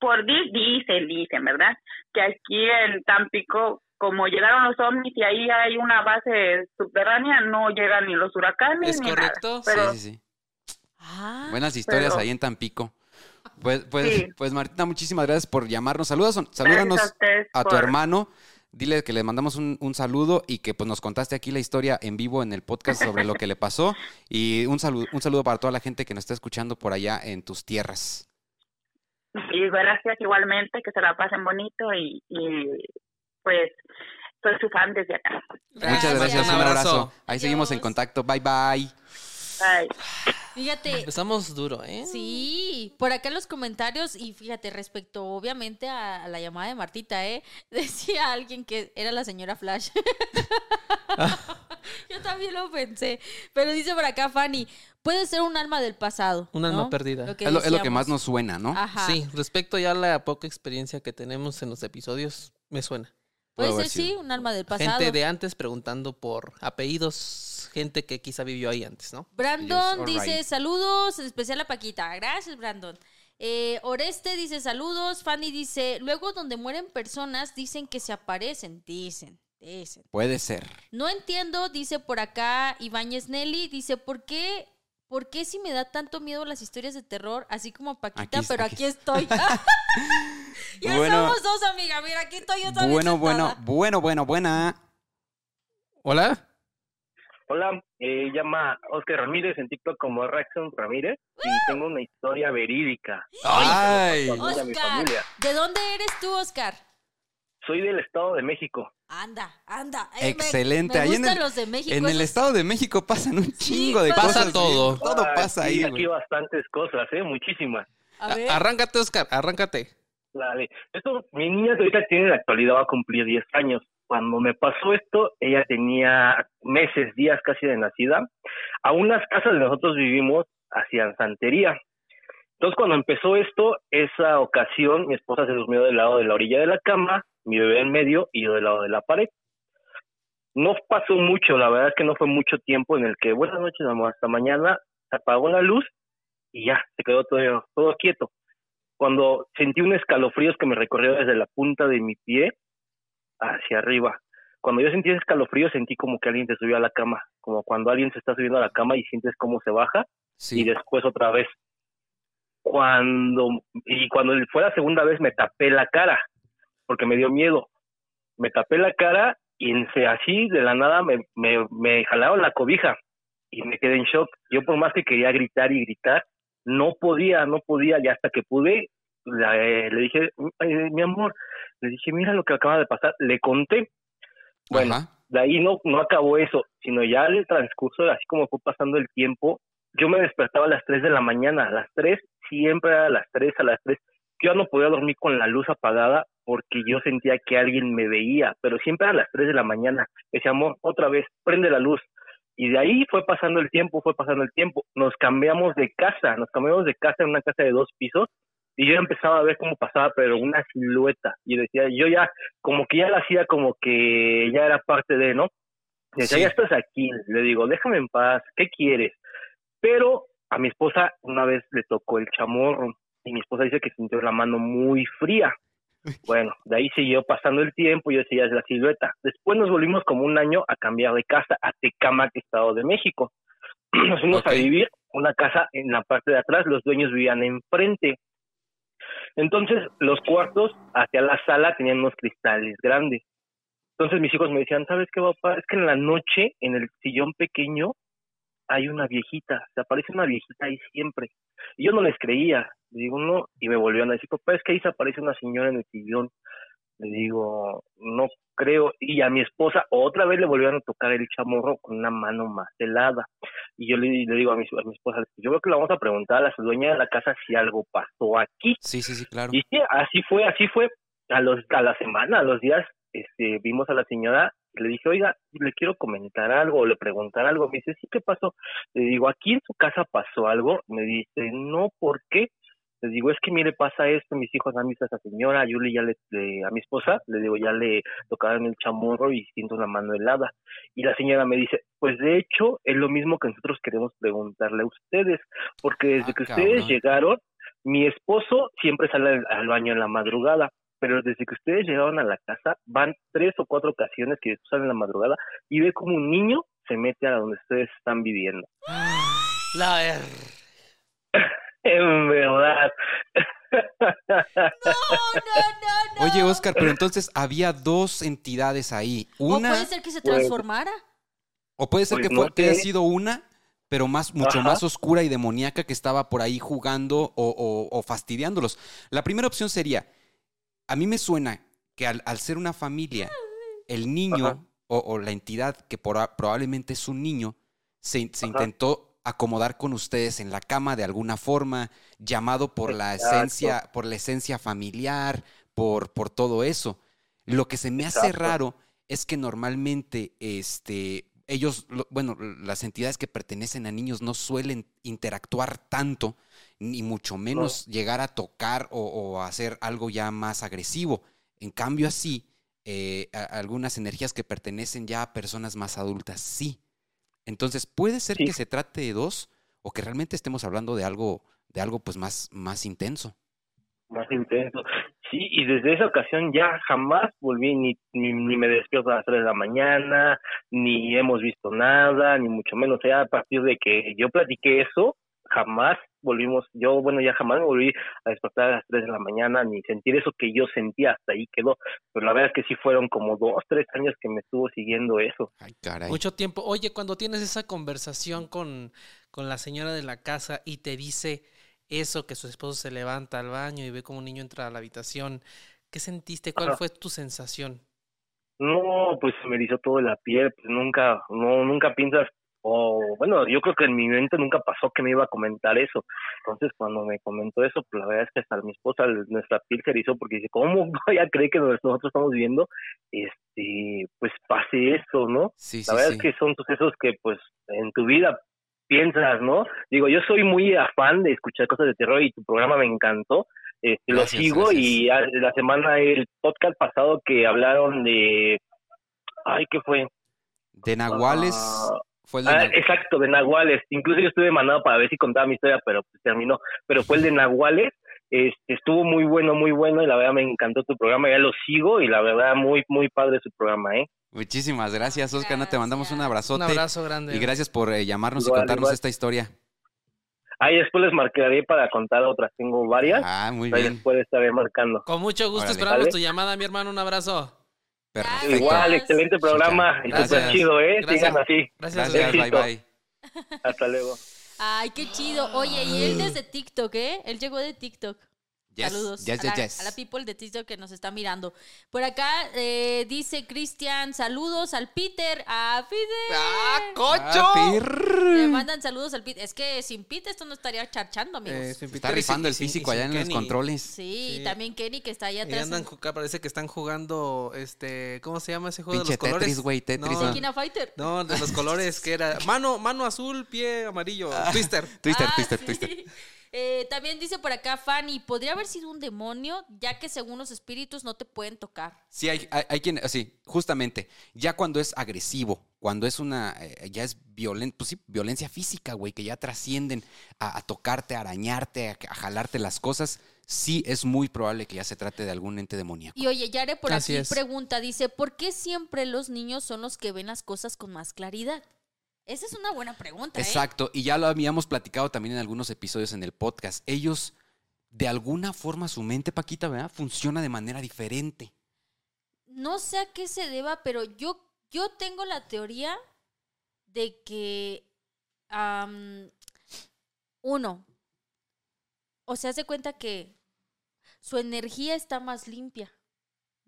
Por di- dicen, dicen, ¿verdad? Que aquí en Tampico, como llegaron los ovnis y ahí hay una base subterránea, no llegan ni los huracanes ¿Es ni correcto? nada. Pero sí, sí, sí. Ah, Buenas historias pero- ahí en Tampico. Pues, pues, Sí. pues Martina, muchísimas gracias por llamarnos. Saludos, gracias a, tu por- hermano. Dile que le mandamos un, un saludo y que pues nos contaste aquí la historia en vivo en el podcast sobre lo que le pasó. Y un saludo, un saludo para toda la gente que nos está escuchando por allá en tus tierras. Y gracias igualmente, que se la pasen bonito y, y pues soy su fan desde acá. Muchas gracias, Un un abrazo. Ahí seguimos en contacto. Bye bye. Bye. Fíjate, Empezamos duro, ¿eh? Sí, por acá en los comentarios, y fíjate, respecto obviamente a, a la llamada de Martita, ¿eh? Decía alguien que era la señora Flash. Yo también lo pensé. Pero dice por acá Fanny, puede ser un alma del pasado. Un alma perdida. Es lo, es lo que más nos suena, ¿no? Ajá. Sí, respecto ya a la poca experiencia que tenemos en los episodios, me suena. Puede ser, sí, un alma del pasado. Gente de antes preguntando por apellidos, gente que quizá vivió ahí antes, ¿no? Brandon dice saludos, en especial a Paquita. Gracias, Brandon. Eh, Oreste dice saludos. Fanny dice, luego donde mueren personas dicen que se aparecen. Dicen, dicen. Puede ser. No entiendo, dice por acá Ibáñez Nelly, dice, ¿por qué, ¿por qué si me da tanto miedo las historias de terror, así como Paquita, Aquí- pero aquí- aquí, estoy? ya Bueno. somos dos, amiga, mira, aquí estoy yo también Bueno, bueno, bueno, bueno, buena. Hola. Hola, eh, llama Oscar Ramírez en TikTok como Raxon Ramírez y tengo una historia verídica. Ay. Mi Oscar, familia. ¿de dónde eres tú, Oscar? Soy del Estado de México. Anda, anda. Eh, me- Excelente. Me, Ahí en gustan el- los de México. En el Estado de México pasan un chingo de pasa cosas. todo. sí, Todo Ah, pasa sí, ahí, aquí bastantes cosas, ¿eh? Muchísimas. A ver. Arráncate, Oscar, arráncate. Dale. Esto, mi niña ahorita tiene en la actualidad va a cumplir 10 años. Cuando me pasó esto, ella tenía meses, días casi de nacida. A unas casas de nosotros vivimos hacían santería. Entonces, cuando empezó esto, esa ocasión, mi esposa se durmió del lado de la orilla de la cama, mi bebé en medio y yo del lado de la pared. No pasó mucho, la verdad es que no fue mucho tiempo en el que, buenas noches, amor, hasta mañana, se apagó la luz y ya, se quedó todo, todo quieto cuando sentí un escalofrío que me recorrió desde la punta de mi pie hacia arriba. Cuando yo sentí ese escalofrío, sentí como que alguien se subió a la cama, como cuando alguien se está subiendo a la cama y sientes cómo se baja y Sí. después otra vez. Cuando y cuando fue la segunda vez me tapé la cara porque me dio miedo. Me tapé la cara y así de la nada me, me, me jalaron la cobija y me quedé en shock. Yo por más que quería gritar y gritar, no podía, no podía, y hasta que pude, la- eh, le dije, "Ay, mi amor, le dije, mira lo que acaba de pasar, le conté. Bueno, Ajá. de ahí no, no acabó eso, sino ya el transcurso, así como fue pasando el tiempo, yo me despertaba a las 3 de la mañana, a las 3, siempre a las 3, a las 3. Yo ya no podía dormir con la luz apagada porque yo sentía que alguien me veía, pero siempre a las 3 de la mañana. Decía, amor, otra vez, prende la luz. Y de ahí fue pasando el tiempo, fue pasando el tiempo. Nos cambiamos de casa, nos cambiamos de casa en una casa de dos pisos y yo empezaba a ver cómo pasaba, pero una silueta. Y decía, yo ya, como que ya la hacía como que ya era parte de, ¿no? Decía, Sí. ya estás aquí. Le digo, déjame en paz, ¿qué quieres? Pero a mi esposa una vez le tocó el chamorro y mi esposa dice que sintió la mano muy fría. Bueno, de ahí siguió pasando el tiempo y yo decía, es la silueta. Después nos volvimos como un año a cambiar de casa a Tecamac, Estado de México. Nos fuimos a vivir una casa en la parte de atrás, los dueños vivían enfrente. Entonces, los cuartos hacia la sala tenían unos cristales grandes. Entonces mis hijos me decían, ¿sabes qué, papá? Es que en la noche, en el sillón pequeño, hay una viejita, se aparece una viejita ahí siempre. Y yo no les creía, digo, no, y me volvieron a decir, papá, es que ahí se aparece una señora en el sillón. Le digo, no creo, y a mi esposa otra vez le volvieron a tocar el chamorro con una mano más helada. Y yo le, le digo a mi, a mi esposa, yo creo que le vamos a preguntar a la dueña de la casa si algo pasó aquí. Sí, sí, sí, claro. Y sí, así fue, así fue. A los a la semana, a los días, este, vimos a la señora y le dije, oiga, le quiero comentar algo o le preguntar algo. Me dice, sí, ¿qué pasó? Le digo, ¿aquí en su casa pasó algo? Me dice, no, ¿por qué? Le digo, es que mire, pasa esto, mis hijos han visto a esa señora, a Yuli ya le, le- a mi esposa, le digo, ya le tocaron el chamorro y siento la mano helada. Y la señora me dice, pues de hecho, es lo mismo que nosotros queremos preguntarle a ustedes, porque desde Ah, que ustedes llegaron, mi esposo siempre sale al, al baño en la madrugada, pero desde que ustedes llegaron a la casa, van tres o cuatro ocasiones que salen en la madrugada y ve como un niño se mete a donde ustedes están viviendo. La ver. En verdad. No, no, no, no. Oye, Oscar, pero entonces había dos entidades ahí. O Una, puede ser que se transformara. o puede ser Pues que, no fue, que haya sido una, pero más, mucho Ajá. más oscura y demoníaca que estaba por ahí jugando o, o- o fastidiándolos. La primera opción sería, a mí me suena que al, al ser una familia, el niño o, o la entidad que por- probablemente es un niño, se, se intentó acomodar con ustedes en la cama de alguna forma, llamado por la esencia, por la esencia familiar, por, por todo eso. Lo que se me hace raro es que normalmente este, ellos, lo- bueno, las entidades que pertenecen a niños no suelen interactuar tanto, ni mucho menos llegar a tocar o, o hacer algo ya más agresivo. En cambio, así, eh, algunas energías que pertenecen ya a personas más adultas, sí. Entonces, puede ser Sí. que se trate de dos o que realmente estemos hablando de algo, de algo pues más, más intenso. más intenso. Sí, y desde esa ocasión ya jamás volví, ni, ni, ni me despierto a las 3 de la mañana, ni hemos visto nada, ni mucho menos. O sea, a partir de que yo platiqué eso, jamás volvimos, yo, bueno, ya jamás me volví a despertar a las 3 de la mañana, ni sentir eso que yo sentía, hasta ahí quedó. Pero la verdad es que sí fueron como dos, tres años que me estuvo siguiendo eso. Ay, caray. Mucho tiempo. Oye, cuando tienes esa conversación con, con la señora de la casa y te dice eso, que su esposo se levanta al baño y ve como un niño entra a la habitación, ¿qué sentiste? ¿Cuál Ajá. fue tu sensación? No, pues se me erizó todo la piel, pues nunca, no, nunca piensas, o bueno, yo creo que en mi mente nunca pasó que me iba a comentar eso. Entonces cuando me comentó eso, pues la verdad es que hasta mi esposa, nuestra piel se erizó porque dice, ¿cómo voy a creer que nosotros estamos viendo, este, pues pase eso, ¿no? Sí, La sí, verdad sí. es que son sucesos que pues en tu vida piensas, ¿no? Digo, yo soy muy afán de escuchar cosas de terror y tu programa me encantó. Este, Gracias, lo sigo gracias. y a- la semana, el podcast pasado que hablaron de... Ay, ¿qué fue? De Nahuales Ah, fue el de Ah, exacto, de Nahuales. Incluso yo estuve mandado para ver si contaba mi historia, pero pues terminó. Pero fue el de Nahuales. Este, estuvo muy bueno, muy bueno y la verdad me encantó tu programa. Ya lo sigo y la verdad muy, muy padre su programa, ¿eh? Muchísimas gracias, Oscar. No te mandamos un abrazote. Un abrazo grande. Y gracias por eh, llamarnos Igual, y contarnos igual. esta historia. Ahí después les marcaré para contar otras. Tengo varias. Ah, muy Ahí bien. después estaré marcando. Con mucho gusto Órale. esperamos ¿Vale? tu llamada, mi hermano. Un abrazo. Perfecto. Igual, excelente programa. Y súper chido, ¿eh? Gracias. Sigan así. Gracias. Gracias, bye. Hasta luego. Ay, qué chido. Oye, y él desde TikTok, ¿eh? Él llegó de TikTok. Yes, Saludos yes, a, la, yes, yes. a la people de TikTok que nos está mirando. Por acá eh, dice Cristian, saludos al Peter. ¡A Peter! ¡Ah, cocho! Ah, Le pirr. mandan saludos al Peter. Es que sin Peter esto no estaría charchando, amigos. Eh, sin Está Peter y rifando el y sin- físico y allá en los controles. sí, Sí. también Kenny que está allá Y atrás. andan, ju- parece que están jugando, este, ¿cómo se llama ese juego Pinche de los colores? Tetris, güey, Tetris, No, ¿no? Fighter. no, de los colores que era mano, mano azul, pie amarillo, twister. Twister, Ah, twister, sí. twister. Eh, también dice por acá Fanny, podría haber sido un demonio, ya que según los espíritus no te pueden tocar. Sí, hay, hay, hay quien, sí, justamente, ya cuando es agresivo, cuando es una, eh, ya es violen, pues sí, violencia física, güey, que ya trascienden a, a tocarte, a arañarte, a, a jalarte las cosas, sí es muy probable que ya se trate de algún ente demoníaco. Y oye, Yare por Así aquí es. pregunta, dice, ¿por qué siempre los niños son los que ven las cosas con más claridad? Esa es una buena pregunta, ¿eh? Exacto, y ya lo habíamos platicado también en algunos episodios en el podcast. Ellos, de alguna forma, su mente, Paquita, ¿verdad? Funciona de manera diferente. No sé a qué se deba, pero yo, yo tengo la teoría de que, uno, o sea, se cuenta que su energía está más limpia,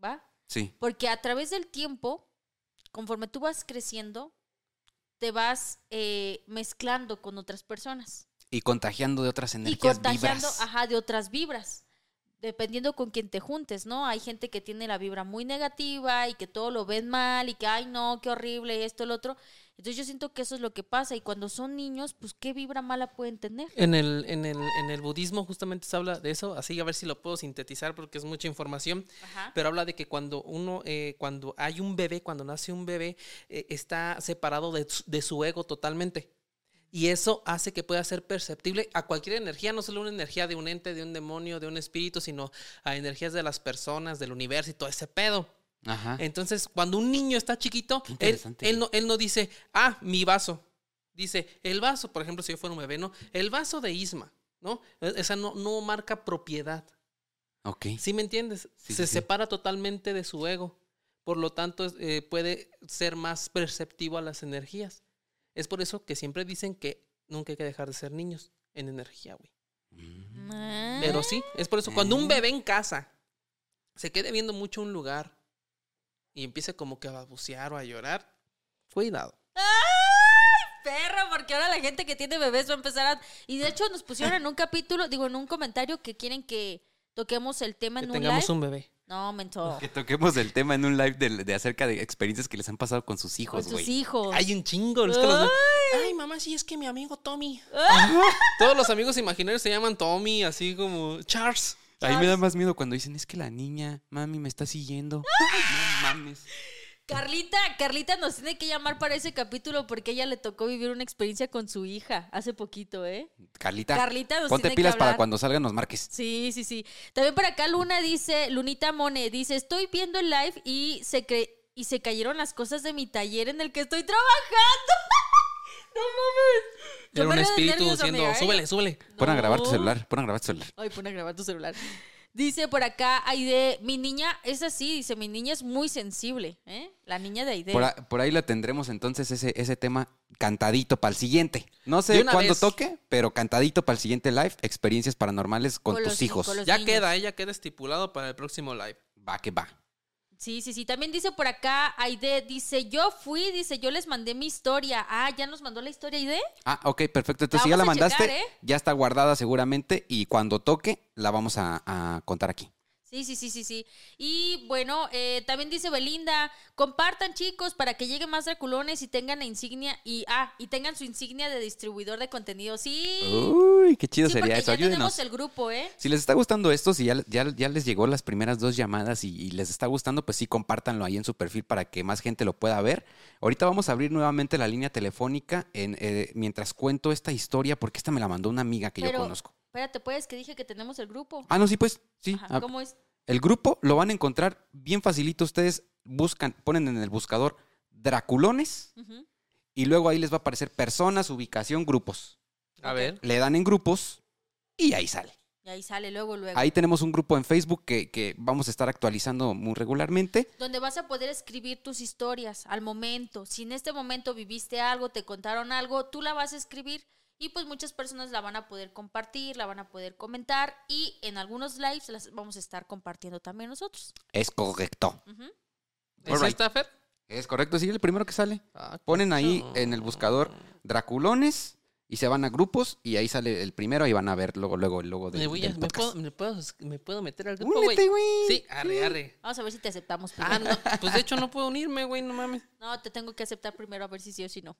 ¿va? Sí. Porque a través del tiempo, conforme tú vas creciendo, te vas eh, mezclando con otras personas. Y contagiando de otras Y energías contagiando, vibras. ajá, de otras vibras. Dependiendo con quién te juntes, ¿no? Hay gente que tiene la vibra muy negativa y que todo lo ven mal y que, ay, no, qué horrible, esto, el otro. Entonces yo siento que eso es lo que pasa. Y cuando son niños, pues, ¿qué vibra mala pueden tener? En el, en, el, en el budismo justamente se habla de eso, así a ver si lo puedo sintetizar porque es mucha información, Ajá. pero habla de que cuando uno, eh, cuando hay un bebé, cuando nace un bebé, eh, está separado de, su- de su ego totalmente. Y eso hace que pueda ser perceptible a cualquier energía, no solo una energía de un ente, de un demonio, de un espíritu, sino a energías de las personas, del universo y todo ese pedo. Ajá. Entonces, cuando un niño está chiquito, él, él no, él no dice, ah, mi vaso. Dice, el vaso, por ejemplo, si yo fuera un bebé, ¿no? El vaso de Isma, ¿no? E- Esa no, no marca propiedad. Ok. ¿Sí me entiendes? Sí, Se sí, sí. separa totalmente de su ego. Por lo tanto, eh, puede ser más perceptivo a las energías. Es por eso que siempre dicen que nunca hay que dejar de ser niños en energía, güey. Ah. Pero sí, es por eso. Cuando un bebé en casa se quede viendo mucho un lugar y empiece como que a babucear o a llorar, cuidado. Perro, porque ahora la gente que tiene bebés va a empezar a... Y de hecho nos pusieron en un capítulo, digo, en un comentario que quieren que toquemos el tema Que en un tengamos live. un bebé. No, mentó. Que toquemos el tema en un live de, de acerca de experiencias que les han pasado con sus Con hijos, sus güey. hijos. Hay un chingo. es que los- Ay, mamá, sí, es que mi amigo Tommy. Todos los amigos imaginarios se llaman Tommy, así como Charles. A mí me da más miedo cuando dicen, es que la niña, mami, me está siguiendo. Mames. Carlita, Carlita nos tiene que llamar para ese capítulo porque ella le tocó vivir una experiencia con su hija hace poquito, ¿eh? Carlita, Carlita nos ponte tiene que pilas para hablar. cuando salgan nos marques. Sí, sí, sí. También por acá Luna dice, Lunita Mone, dice, estoy viendo el live y se cre- y se cayeron las cosas de mi taller en el que estoy trabajando. no mames. Yo Era un espíritu diciendo, amiga, ¿eh? súbele, súbele. Pon a grabar tu celular, pon a grabar tu celular. Ay, pon a grabar tu celular. Dice por acá Aide, mi niña es así, dice, mi niña es muy sensible, ¿eh? La niña de Aide. Por, a- por ahí la tendremos entonces ese, ese tema cantadito para el siguiente. No sé cuándo vez. toque, pero cantadito para el siguiente live, experiencias paranormales con, Con tus los- hijos. con Ya niños. queda, ella queda estipulado para el próximo live. Va que va. Sí, sí, sí. También dice por acá Aide, dice, yo fui, dice, yo les mandé mi historia. Ah, ¿ya nos mandó la historia Aide? Ah, ok, perfecto. Entonces, si ya la mandaste, checar, ¿eh? ya está guardada seguramente y cuando toque la vamos a, a contar aquí. Sí, sí, sí, sí, sí. Y bueno, eh, también dice Belinda, compartan chicos para que lleguen más Draculones y tengan la insignia y ah, y tengan su insignia de distribuidor de contenido. Sí. Uy, qué chido sí, sería porque eso. ya tenemos Ayúdenos. el grupo, ¿eh? Si les está gustando esto, si ya, ya, ya les llegó las primeras dos llamadas y, y les está gustando, pues sí, compártanlo ahí en su perfil para que más gente lo pueda ver. Ahorita vamos a abrir nuevamente la línea telefónica en, eh, mientras cuento esta historia, porque esta me la mandó una amiga que yo conozco. Espérate, pues, que dije que tenemos el grupo. Ah, no, sí, pues, sí. Ajá, Ah, ¿Cómo es? El grupo lo van a encontrar bien facilito. Ustedes buscan, ponen en el buscador Draculones y luego ahí les va a aparecer personas, ubicación, grupos. A ver. Le dan en grupos y ahí sale. Y ahí sale luego, luego. Ahí tenemos un grupo en Facebook que, que vamos a estar actualizando muy regularmente. Donde vas a poder escribir tus historias al momento. Si en este momento viviste algo, te contaron algo, tú la vas a escribir. Y pues muchas personas la van a poder compartir, la van a poder comentar y en algunos lives las vamos a estar compartiendo también nosotros. Es correcto. Ujú. ¿Es Alright. esta, Fer? Es correcto, sí, el primero que sale. Ah, Ponen ahí en el buscador Draculones y se van a grupos y ahí sale el primero y van a ver luego, luego el logo del, Me, voy a- del me puedo, me, puedo, me puedo meter al grupo, güey. Únete, güey. Sí, arre, arre. Vamos a ver si te aceptamos Ah, primero. no, pues de hecho no puedo unirme, güey, no mames. No, te tengo que aceptar primero a ver si sí o si no.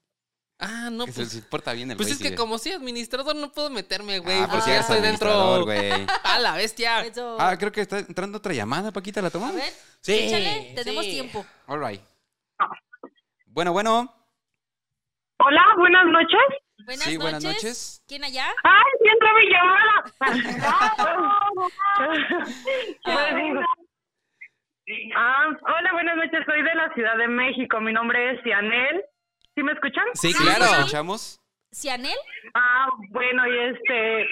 Ah, no, Que se pues, les porta bien el pues güey, es que como soy administrador no puedo meterme, güey, Ah, pues porque ya ya estoy dentro. güey. ¡A la bestia! Eso. Ah, creo que está entrando otra llamada, Paquita, ¿la a tomamos? ver, Sí, échale, tenemos sí. tiempo. All right. Bueno, bueno. Hola, buenas noches. Buenas, Sí, noches. buenas noches. ¿Quién allá? ¡Ay, sí entró mi llamada! ah, hola, buenas noches. Soy de la Ciudad de México. Mi nombre es Cianel. ¿Sí me escuchan? Sí, Sí, claro. ¿lo escuchamos? ¿Cianel? Ah, bueno, y este...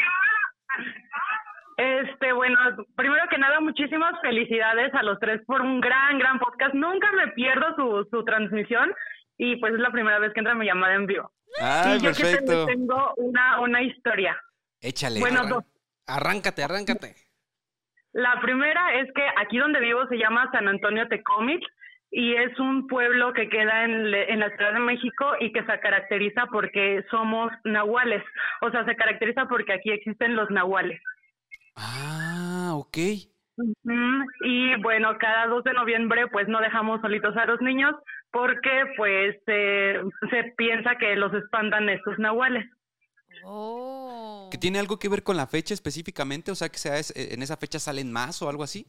Este, bueno, primero que nada, muchísimas felicidades a los tres por un gran, gran podcast. Nunca me pierdo su, su transmisión y pues es la primera vez que entra mi llamada en vivo. Ay, y yo que perfecto. te- tengo una, una historia. Échale. Bueno, Arran- dos. Arráncate, arráncate. La primera es que aquí donde vivo se llama San Antonio Tecómic y es un pueblo que queda en, le- en la Ciudad de México y que se caracteriza porque somos nahuales. O sea, se caracteriza porque aquí existen los nahuales. Ah, ok. Y bueno, cada 2 de noviembre pues no dejamos solitos a los niños porque pues eh, se piensa que los espantan estos nahuales. Oh. ¿Que tiene algo que ver con la fecha específicamente? O sea, que sea es- en esa fecha salen más o algo así.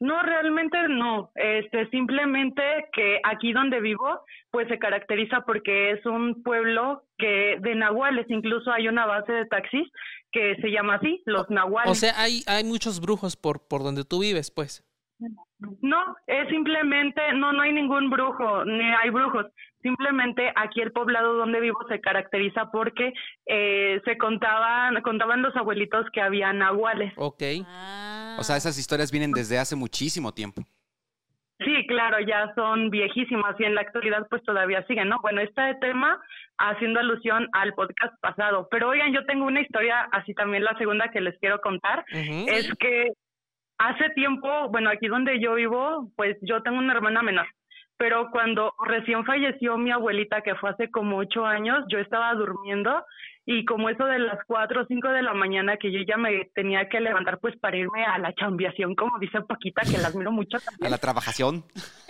No, realmente no. Este, simplemente que aquí donde vivo, pues se caracteriza porque es un pueblo que de nahuales, incluso hay una base de taxis que se llama así, los nahuales. O sea, hay, hay muchos brujos por, por donde tú vives, pues. No, es simplemente, no, no hay ningún brujo, ni hay brujos. Simplemente aquí el poblado donde vivo se caracteriza porque eh, se contaban, contaban los abuelitos que había nahuales. Ok. Ah. O sea, esas historias vienen desde hace muchísimo tiempo. Sí, claro, ya son viejísimas y en la actualidad pues todavía siguen, ¿no? Bueno, este tema haciendo alusión al podcast pasado, pero oigan, yo tengo una historia, así también la segunda que les quiero contar, es que hace tiempo, bueno, aquí donde yo vivo, pues yo tengo una hermana menor, pero cuando recién falleció mi abuelita, que fue hace como ocho años, yo estaba durmiendo y como eso de las cuatro o cinco de la mañana que yo ya me tenía que levantar pues para irme a la chambiación, como dice Paquita, que la admiro mucho también A la trabajación.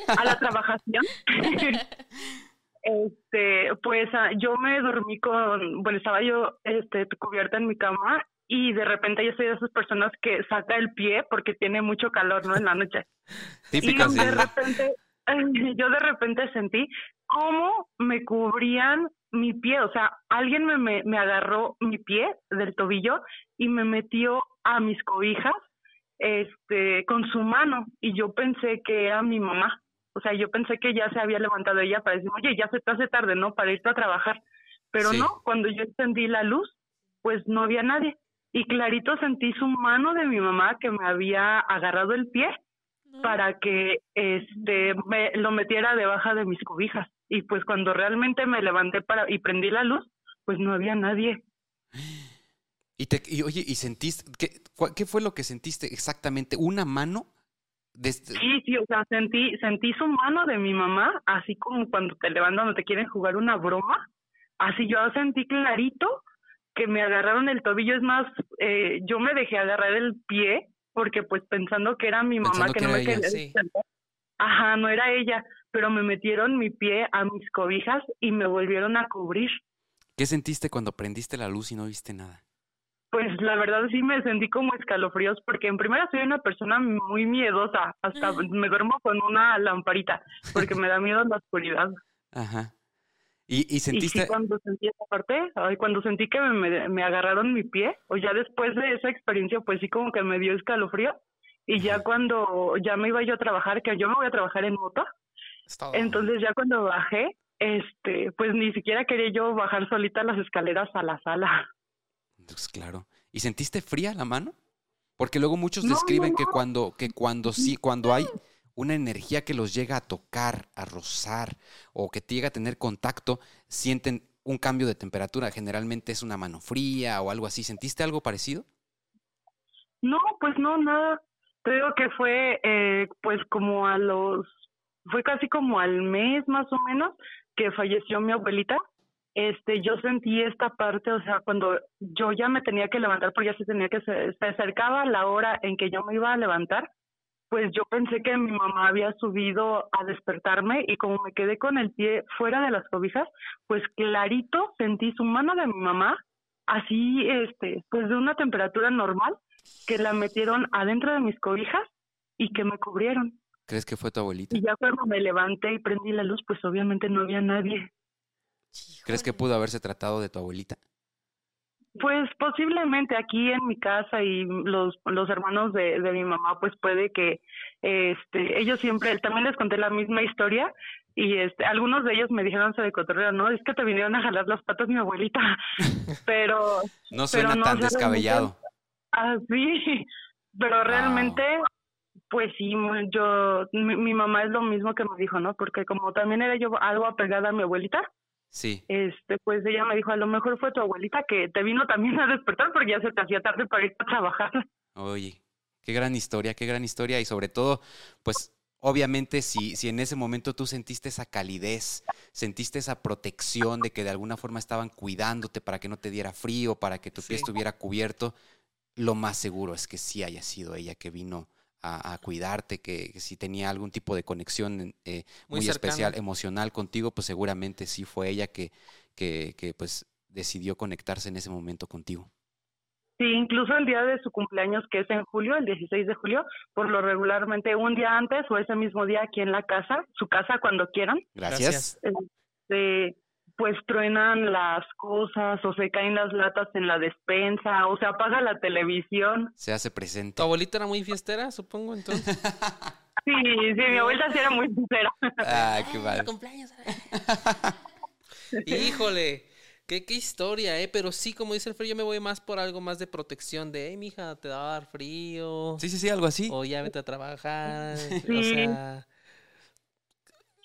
a la trabajación. este, pues ah, yo me dormí con, bueno, estaba yo este, cubierta en mi cama y de repente yo soy de esas personas que saca el pie porque tiene mucho calor, ¿no? En la noche. Y de repente, yo de repente sentí cómo me cubrían mi pie, o sea, alguien me, me, me agarró mi pie del tobillo y me metió a mis cobijas este con su mano y yo pensé que era mi mamá. O sea, yo pensé que ya se había levantado ella para decir, oye, ya se te hace tarde, ¿no? Para irte a trabajar. Pero Sí. no, cuando yo encendí la luz, pues no había nadie. Y clarito sentí su mano de mi mamá que me había agarrado el pie No. para que este me lo metiera debajo de mis cobijas y pues cuando realmente me levanté para y prendí la luz pues no había nadie Y, te, y oye, ¿y sentiste? ¿qué, ¿Qué fue lo que sentiste exactamente? ¿Una mano? De este- sí sí o sea sentí sentí su mano de mi mamá así como cuando te levantan o te quieren jugar una broma así yo sentí clarito que me agarraron el tobillo es más eh, yo me dejé agarrar el pie porque pues pensando que era mi mamá Pensando que no me ella, quería sí. Ajá, no era ella, pero me metieron mi pie a mis cobijas y me volvieron a cubrir. ¿Qué sentiste cuando prendiste la luz y no viste nada? Pues la verdad sí me sentí como escalofríos porque en primera soy una persona muy miedosa, hasta me duermo con una lamparita porque me da miedo la oscuridad. Ajá. ¿Y, y Y sentiste? sí, cuando sentí esa parte, ay, cuando sentí que me, agarraron mi pie, o ya después de esa experiencia, pues sí como que me dio escalofrío. Y ya cuando ya me iba yo a trabajar, que yo me voy a trabajar en moto. Entonces ya cuando bajé, este, pues ni siquiera quería yo bajar solita las escaleras a la sala. Pues claro. ¿Y sentiste fría la mano? Porque luego muchos No, describen no, que cuando, que cuando sí, cuando hay una energía que los llega a tocar, a rozar, o que te llega a tener contacto, sienten un cambio de temperatura. Generalmente es una mano fría o algo así. ¿Sentiste algo parecido? No, pues no, nada. Digo que fue eh, pues como a los, fue casi como al mes más o menos que falleció mi abuelita. Este, yo sentí esta parte, o sea, cuando yo ya me tenía que levantar porque ya se tenía que, se, se acercaba la hora en que yo me iba a levantar, pues yo pensé que mi mamá había subido a despertarme y como me quedé con el pie fuera de las cobijas, pues clarito sentí su mano de mi mamá, así, este, pues de una temperatura normal, que la metieron adentro de mis cobijas y que me cubrieron. ¿Crees que fue tu abuelita? Y ya cuando me levanté y prendí la luz, pues obviamente no había nadie. ¿Crees que pudo haberse tratado de tu abuelita? Pues posiblemente aquí en mi casa y los, los hermanos de, de mi mamá, pues puede que este, ellos siempre, también les conté la misma historia y este, algunos de ellos me dijeron se de cotorreo, no, es que te vinieron a jalar las patas mi abuelita, pero... No suena pero no, tan descabellado. Ah, sí, pero realmente, pues sí, yo, mi, mi mamá es lo mismo que me dijo, ¿no? Porque como también era yo algo apegada a mi abuelita, Sí. este, pues ella me dijo, a lo mejor fue tu abuelita que te vino también a despertar porque ya se te hacía tarde para ir a trabajar. Oye, qué gran historia, qué gran historia y sobre todo, pues obviamente si, si en ese momento tú sentiste esa calidez, sentiste esa protección de que de alguna forma estaban cuidándote para que no te diera frío, para que tu pie Sí. estuviera cubierto, lo más seguro es que sí haya sido ella que vino a, a cuidarte, que, que si tenía algún tipo de conexión eh, Muy especial, emocional contigo, pues seguramente sí fue ella que, que, que pues decidió conectarse en ese momento contigo. Sí, incluso el día de su cumpleaños, que es en julio, el 16 de julio, por lo regularmente un día antes o ese mismo día aquí en la casa, su casa cuando quieran, Gracias. este, pues truenan las cosas o se caen las latas en la despensa o se apaga la televisión. Se hace presente. ¿Tu abuelita era muy fiestera, supongo, entonces? Sí, sí, mi abuelita sí era muy sincera. Ah, qué padre. Cumpleaños. Híjole, qué, qué historia, ¿eh? Pero sí, como dice el frío, yo me voy más por algo más de protección, de, hey, mija, te va a dar frío. Sí, sí, sí, algo así. O ya vete a trabajar. O Sí. sea,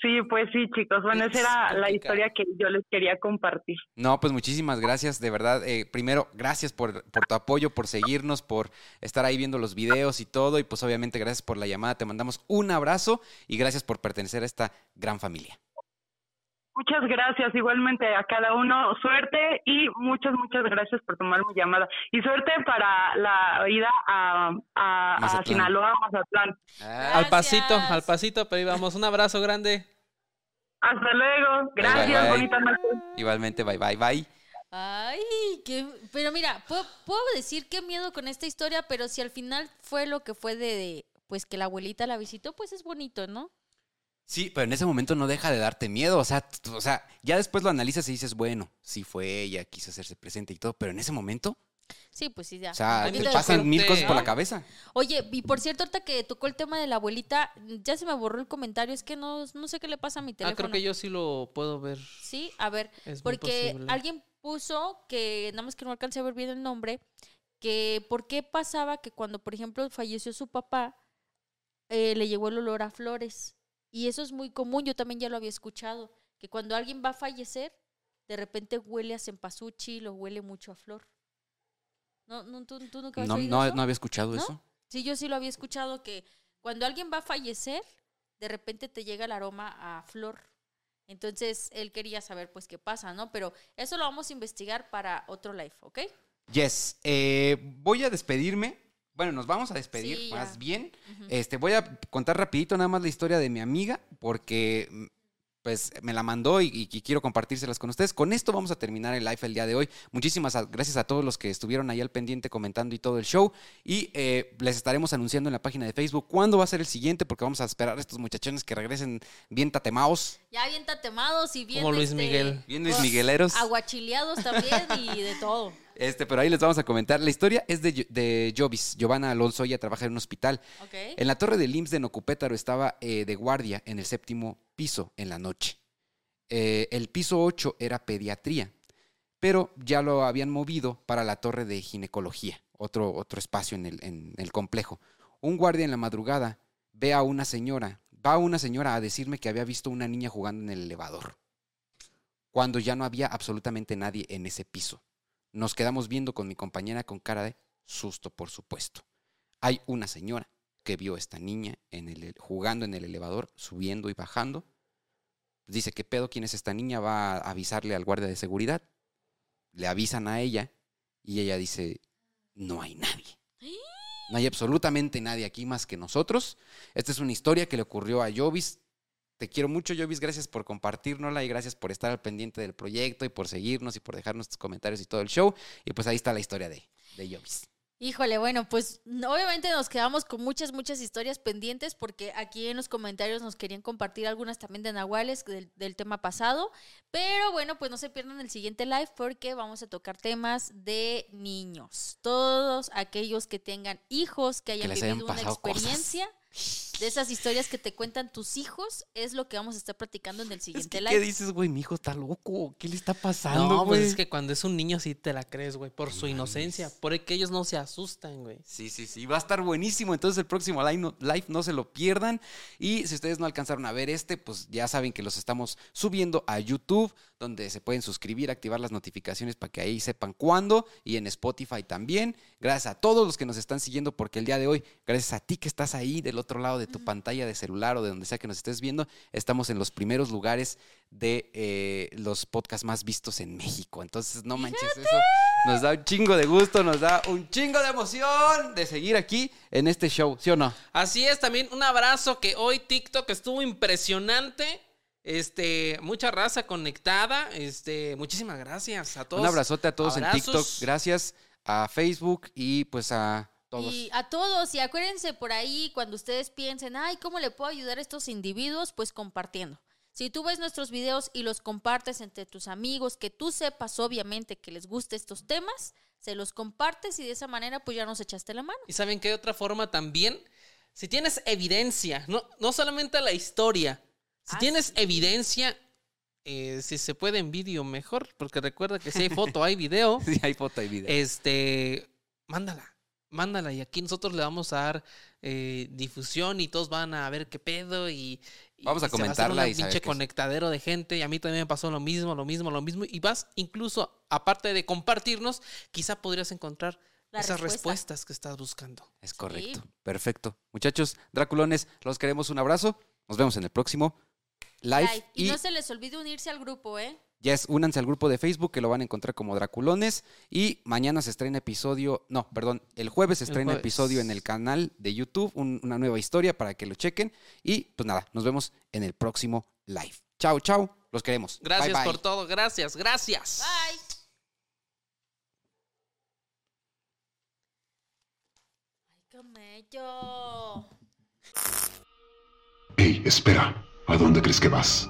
Sí, pues sí, chicos. Bueno, esa era la historia que yo les quería compartir. No, pues muchísimas gracias, de verdad. Eh, primero, gracias por, por tu apoyo, por seguirnos, por estar ahí viendo los videos y todo. Y pues obviamente gracias por la llamada. Te mandamos un abrazo y gracias por pertenecer a esta gran familia. Muchas gracias, igualmente a cada uno. Suerte y muchas, muchas gracias por tomar mi llamada. Y suerte para la ida a, a, a Mazatlán. Sinaloa, Mazatlán. Ah, al pasito, al pasito, pero ahí vamos. Un abrazo grande. Hasta luego. Gracias, bye. bonita noche. igualmente, bye, bye, bye. Ay, qué... Pero mira, puedo, puedo decir qué miedo con esta historia, pero si al final fue lo que fue de, de, pues que la abuelita la visitó, pues es bonito, ¿no? Sí, pero en ese momento no deja de darte miedo. O sea, o sea, ya después lo analizas y dices, bueno, sí fue ella, quiso hacerse presente y todo, pero en ese momento, Sí, pues sí, ya. o sea, te pasan mil cosas por la cabeza. Oye, y por cierto, ahorita que tocó el tema de la abuelita, ya se me borró el comentario, es que no, no sé qué le pasa a mi Ah, teléfono. creo que yo sí lo puedo ver. Sí, a ver, Es porque alguien puso que, nada más que no alcancé a ver bien el nombre, que por qué pasaba que cuando, por ejemplo, falleció su papá, eh, le llegó el olor a flores. Y eso es muy común, yo también ya lo había escuchado, que cuando alguien va a fallecer, de repente huele a cempasúchil o huele mucho a flor. ¿No, no, tú, tú nunca No, no, eso? no había escuchado ¿No? eso. Sí, yo sí lo había escuchado que cuando alguien va a fallecer, de repente te llega el aroma a flor. Entonces él quería saber pues qué pasa, ¿no? Pero eso lo vamos a investigar para otro live, ¿ok? Yes, eh, voy a despedirme. Bueno, nos vamos a despedir Sí, más bien. Este, voy a contar rapidito nada más la historia de mi amiga, porque pues me la mandó y, y quiero compartírselas con ustedes. Con esto vamos a terminar el live el día de hoy. Muchísimas gracias a todos los que estuvieron ahí al pendiente comentando y todo el show. Y eh, les estaremos anunciando en la página de Facebook cuándo va a ser el siguiente, porque vamos a esperar a estos muchachones que regresen bien tatemados, Ya bien tatemados y bien Como Luis este, Miguel. bien Luis con- Migueleros. Aguachileados también y de todo. Este, pero ahí les vamos a comentar. La historia es de, de Jovis. Giovanna Alonso, ella trabaja en un hospital. ¿Ok? En la torre del IMSS de Nocupétaro estaba eh, de guardia en el séptimo piso en la noche. Eh, el piso 8 era pediatría, pero ya lo habían movido para la torre de ginecología, otro, otro espacio en el, en el complejo. Un guardia en la madrugada ve a una señora, va a una señora a decirme que había visto una niña jugando en el elevador. cuando ya no había absolutamente nadie en ese piso. Nos quedamos viendo con mi compañera con cara de susto, por supuesto. Hay una señora que vio a esta niña en el, jugando en el elevador, subiendo y bajando. Dice, ¿qué pedo? ¿Quién es esta niña? Va a avisarle al guardia de seguridad. Le avisan a ella y ella dice, no hay nadie. No hay absolutamente nadie aquí más que nosotros. Esta es una historia que le ocurrió a Jovis. Te quiero mucho, Jovis. Gracias por compartirnosla y gracias por estar al pendiente del proyecto y por seguirnos y por dejarnos tus comentarios y todo el show. Y pues ahí está la historia de, de Jovis. Híjole, bueno, pues obviamente nos quedamos con muchas, muchas historias pendientes porque aquí en los comentarios nos querían compartir algunas también de Nahuales del, del, tema pasado. Pero bueno, pues no se pierdan el siguiente live porque vamos a tocar temas de niños. Todos aquellos que tengan hijos, que hayan vivido una experiencia. Cosas de esas historias que te cuentan tus hijos, es lo que vamos a estar platicando en el siguiente live. ¿Qué dices, güey? Mi hijo está loco. ¿Qué le está pasando, No, pues es que cuando es un niño sí te la crees, güey, por su inocencia. Por que ellos no se asustan, güey. Sí, sí, sí. Va a estar buenísimo. Entonces el próximo live no, live no se lo pierdan. Y si ustedes no alcanzaron a ver este, pues ya saben que los estamos subiendo a YouTube, donde se pueden suscribir, activar las notificaciones para que ahí sepan cuándo. Y en Spotify también. Gracias a todos los que nos están siguiendo, porque el día de hoy, gracias a ti que estás ahí del otro lado de tu pantalla de celular o de donde sea que nos estés viendo, estamos en los primeros lugares de eh, los podcasts más vistos en México. Entonces, no manches, eso nos da un chingo de gusto, nos da un chingo de emoción de seguir aquí en este show, ¿sí o no? Así es, también un abrazo que hoy TikTok estuvo impresionante. Este, mucha raza conectada. Este, muchísimas gracias a todos. Un abrazote a todos en TikTok. Gracias a Facebook y pues a y a todos, y acuérdense por ahí cuando ustedes piensen, ay, ¿cómo le puedo ayudar a estos individuos? Pues compartiendo. Si tú ves nuestros videos y los compartes entre tus amigos, que tú sepas obviamente que les guste estos temas, se los compartes y de esa manera pues ya nos echaste la mano. Y saben que de otra forma también, si tienes evidencia, no, no solamente la historia, si ah, tienes evidencia, eh, si se puede en vídeo mejor, porque recuerda que si hay foto, hay video. si hay foto, hay video. Este, mándala mándala y aquí nosotros le vamos a dar eh, difusión y todos van a ver qué pedo y, vamos a comentarla y pinche conectadero de gente y a mí también me pasó lo mismo, lo mismo, lo mismo y vas incluso aparte de compartirnos, quizá podrías encontrar esas respuestas que estás buscando. Es correcto. Perfecto. Muchachos, Draculones, los queremos un abrazo. Nos vemos en el próximo live. Y, y no se les olvide unirse al grupo, ¿eh? Yes, únanse al grupo de Facebook que lo van a encontrar como Draculones. Y mañana se estrena episodio, no, perdón, el jueves se estrena episodio en el canal de YouTube, una nueva historia para que lo chequen. Y pues nada, nos vemos en el próximo live. Chao, chao, los queremos. Gracias por todo, gracias, gracias. Bye. Ay, camello. Ey, espera, ¿a dónde crees que vas?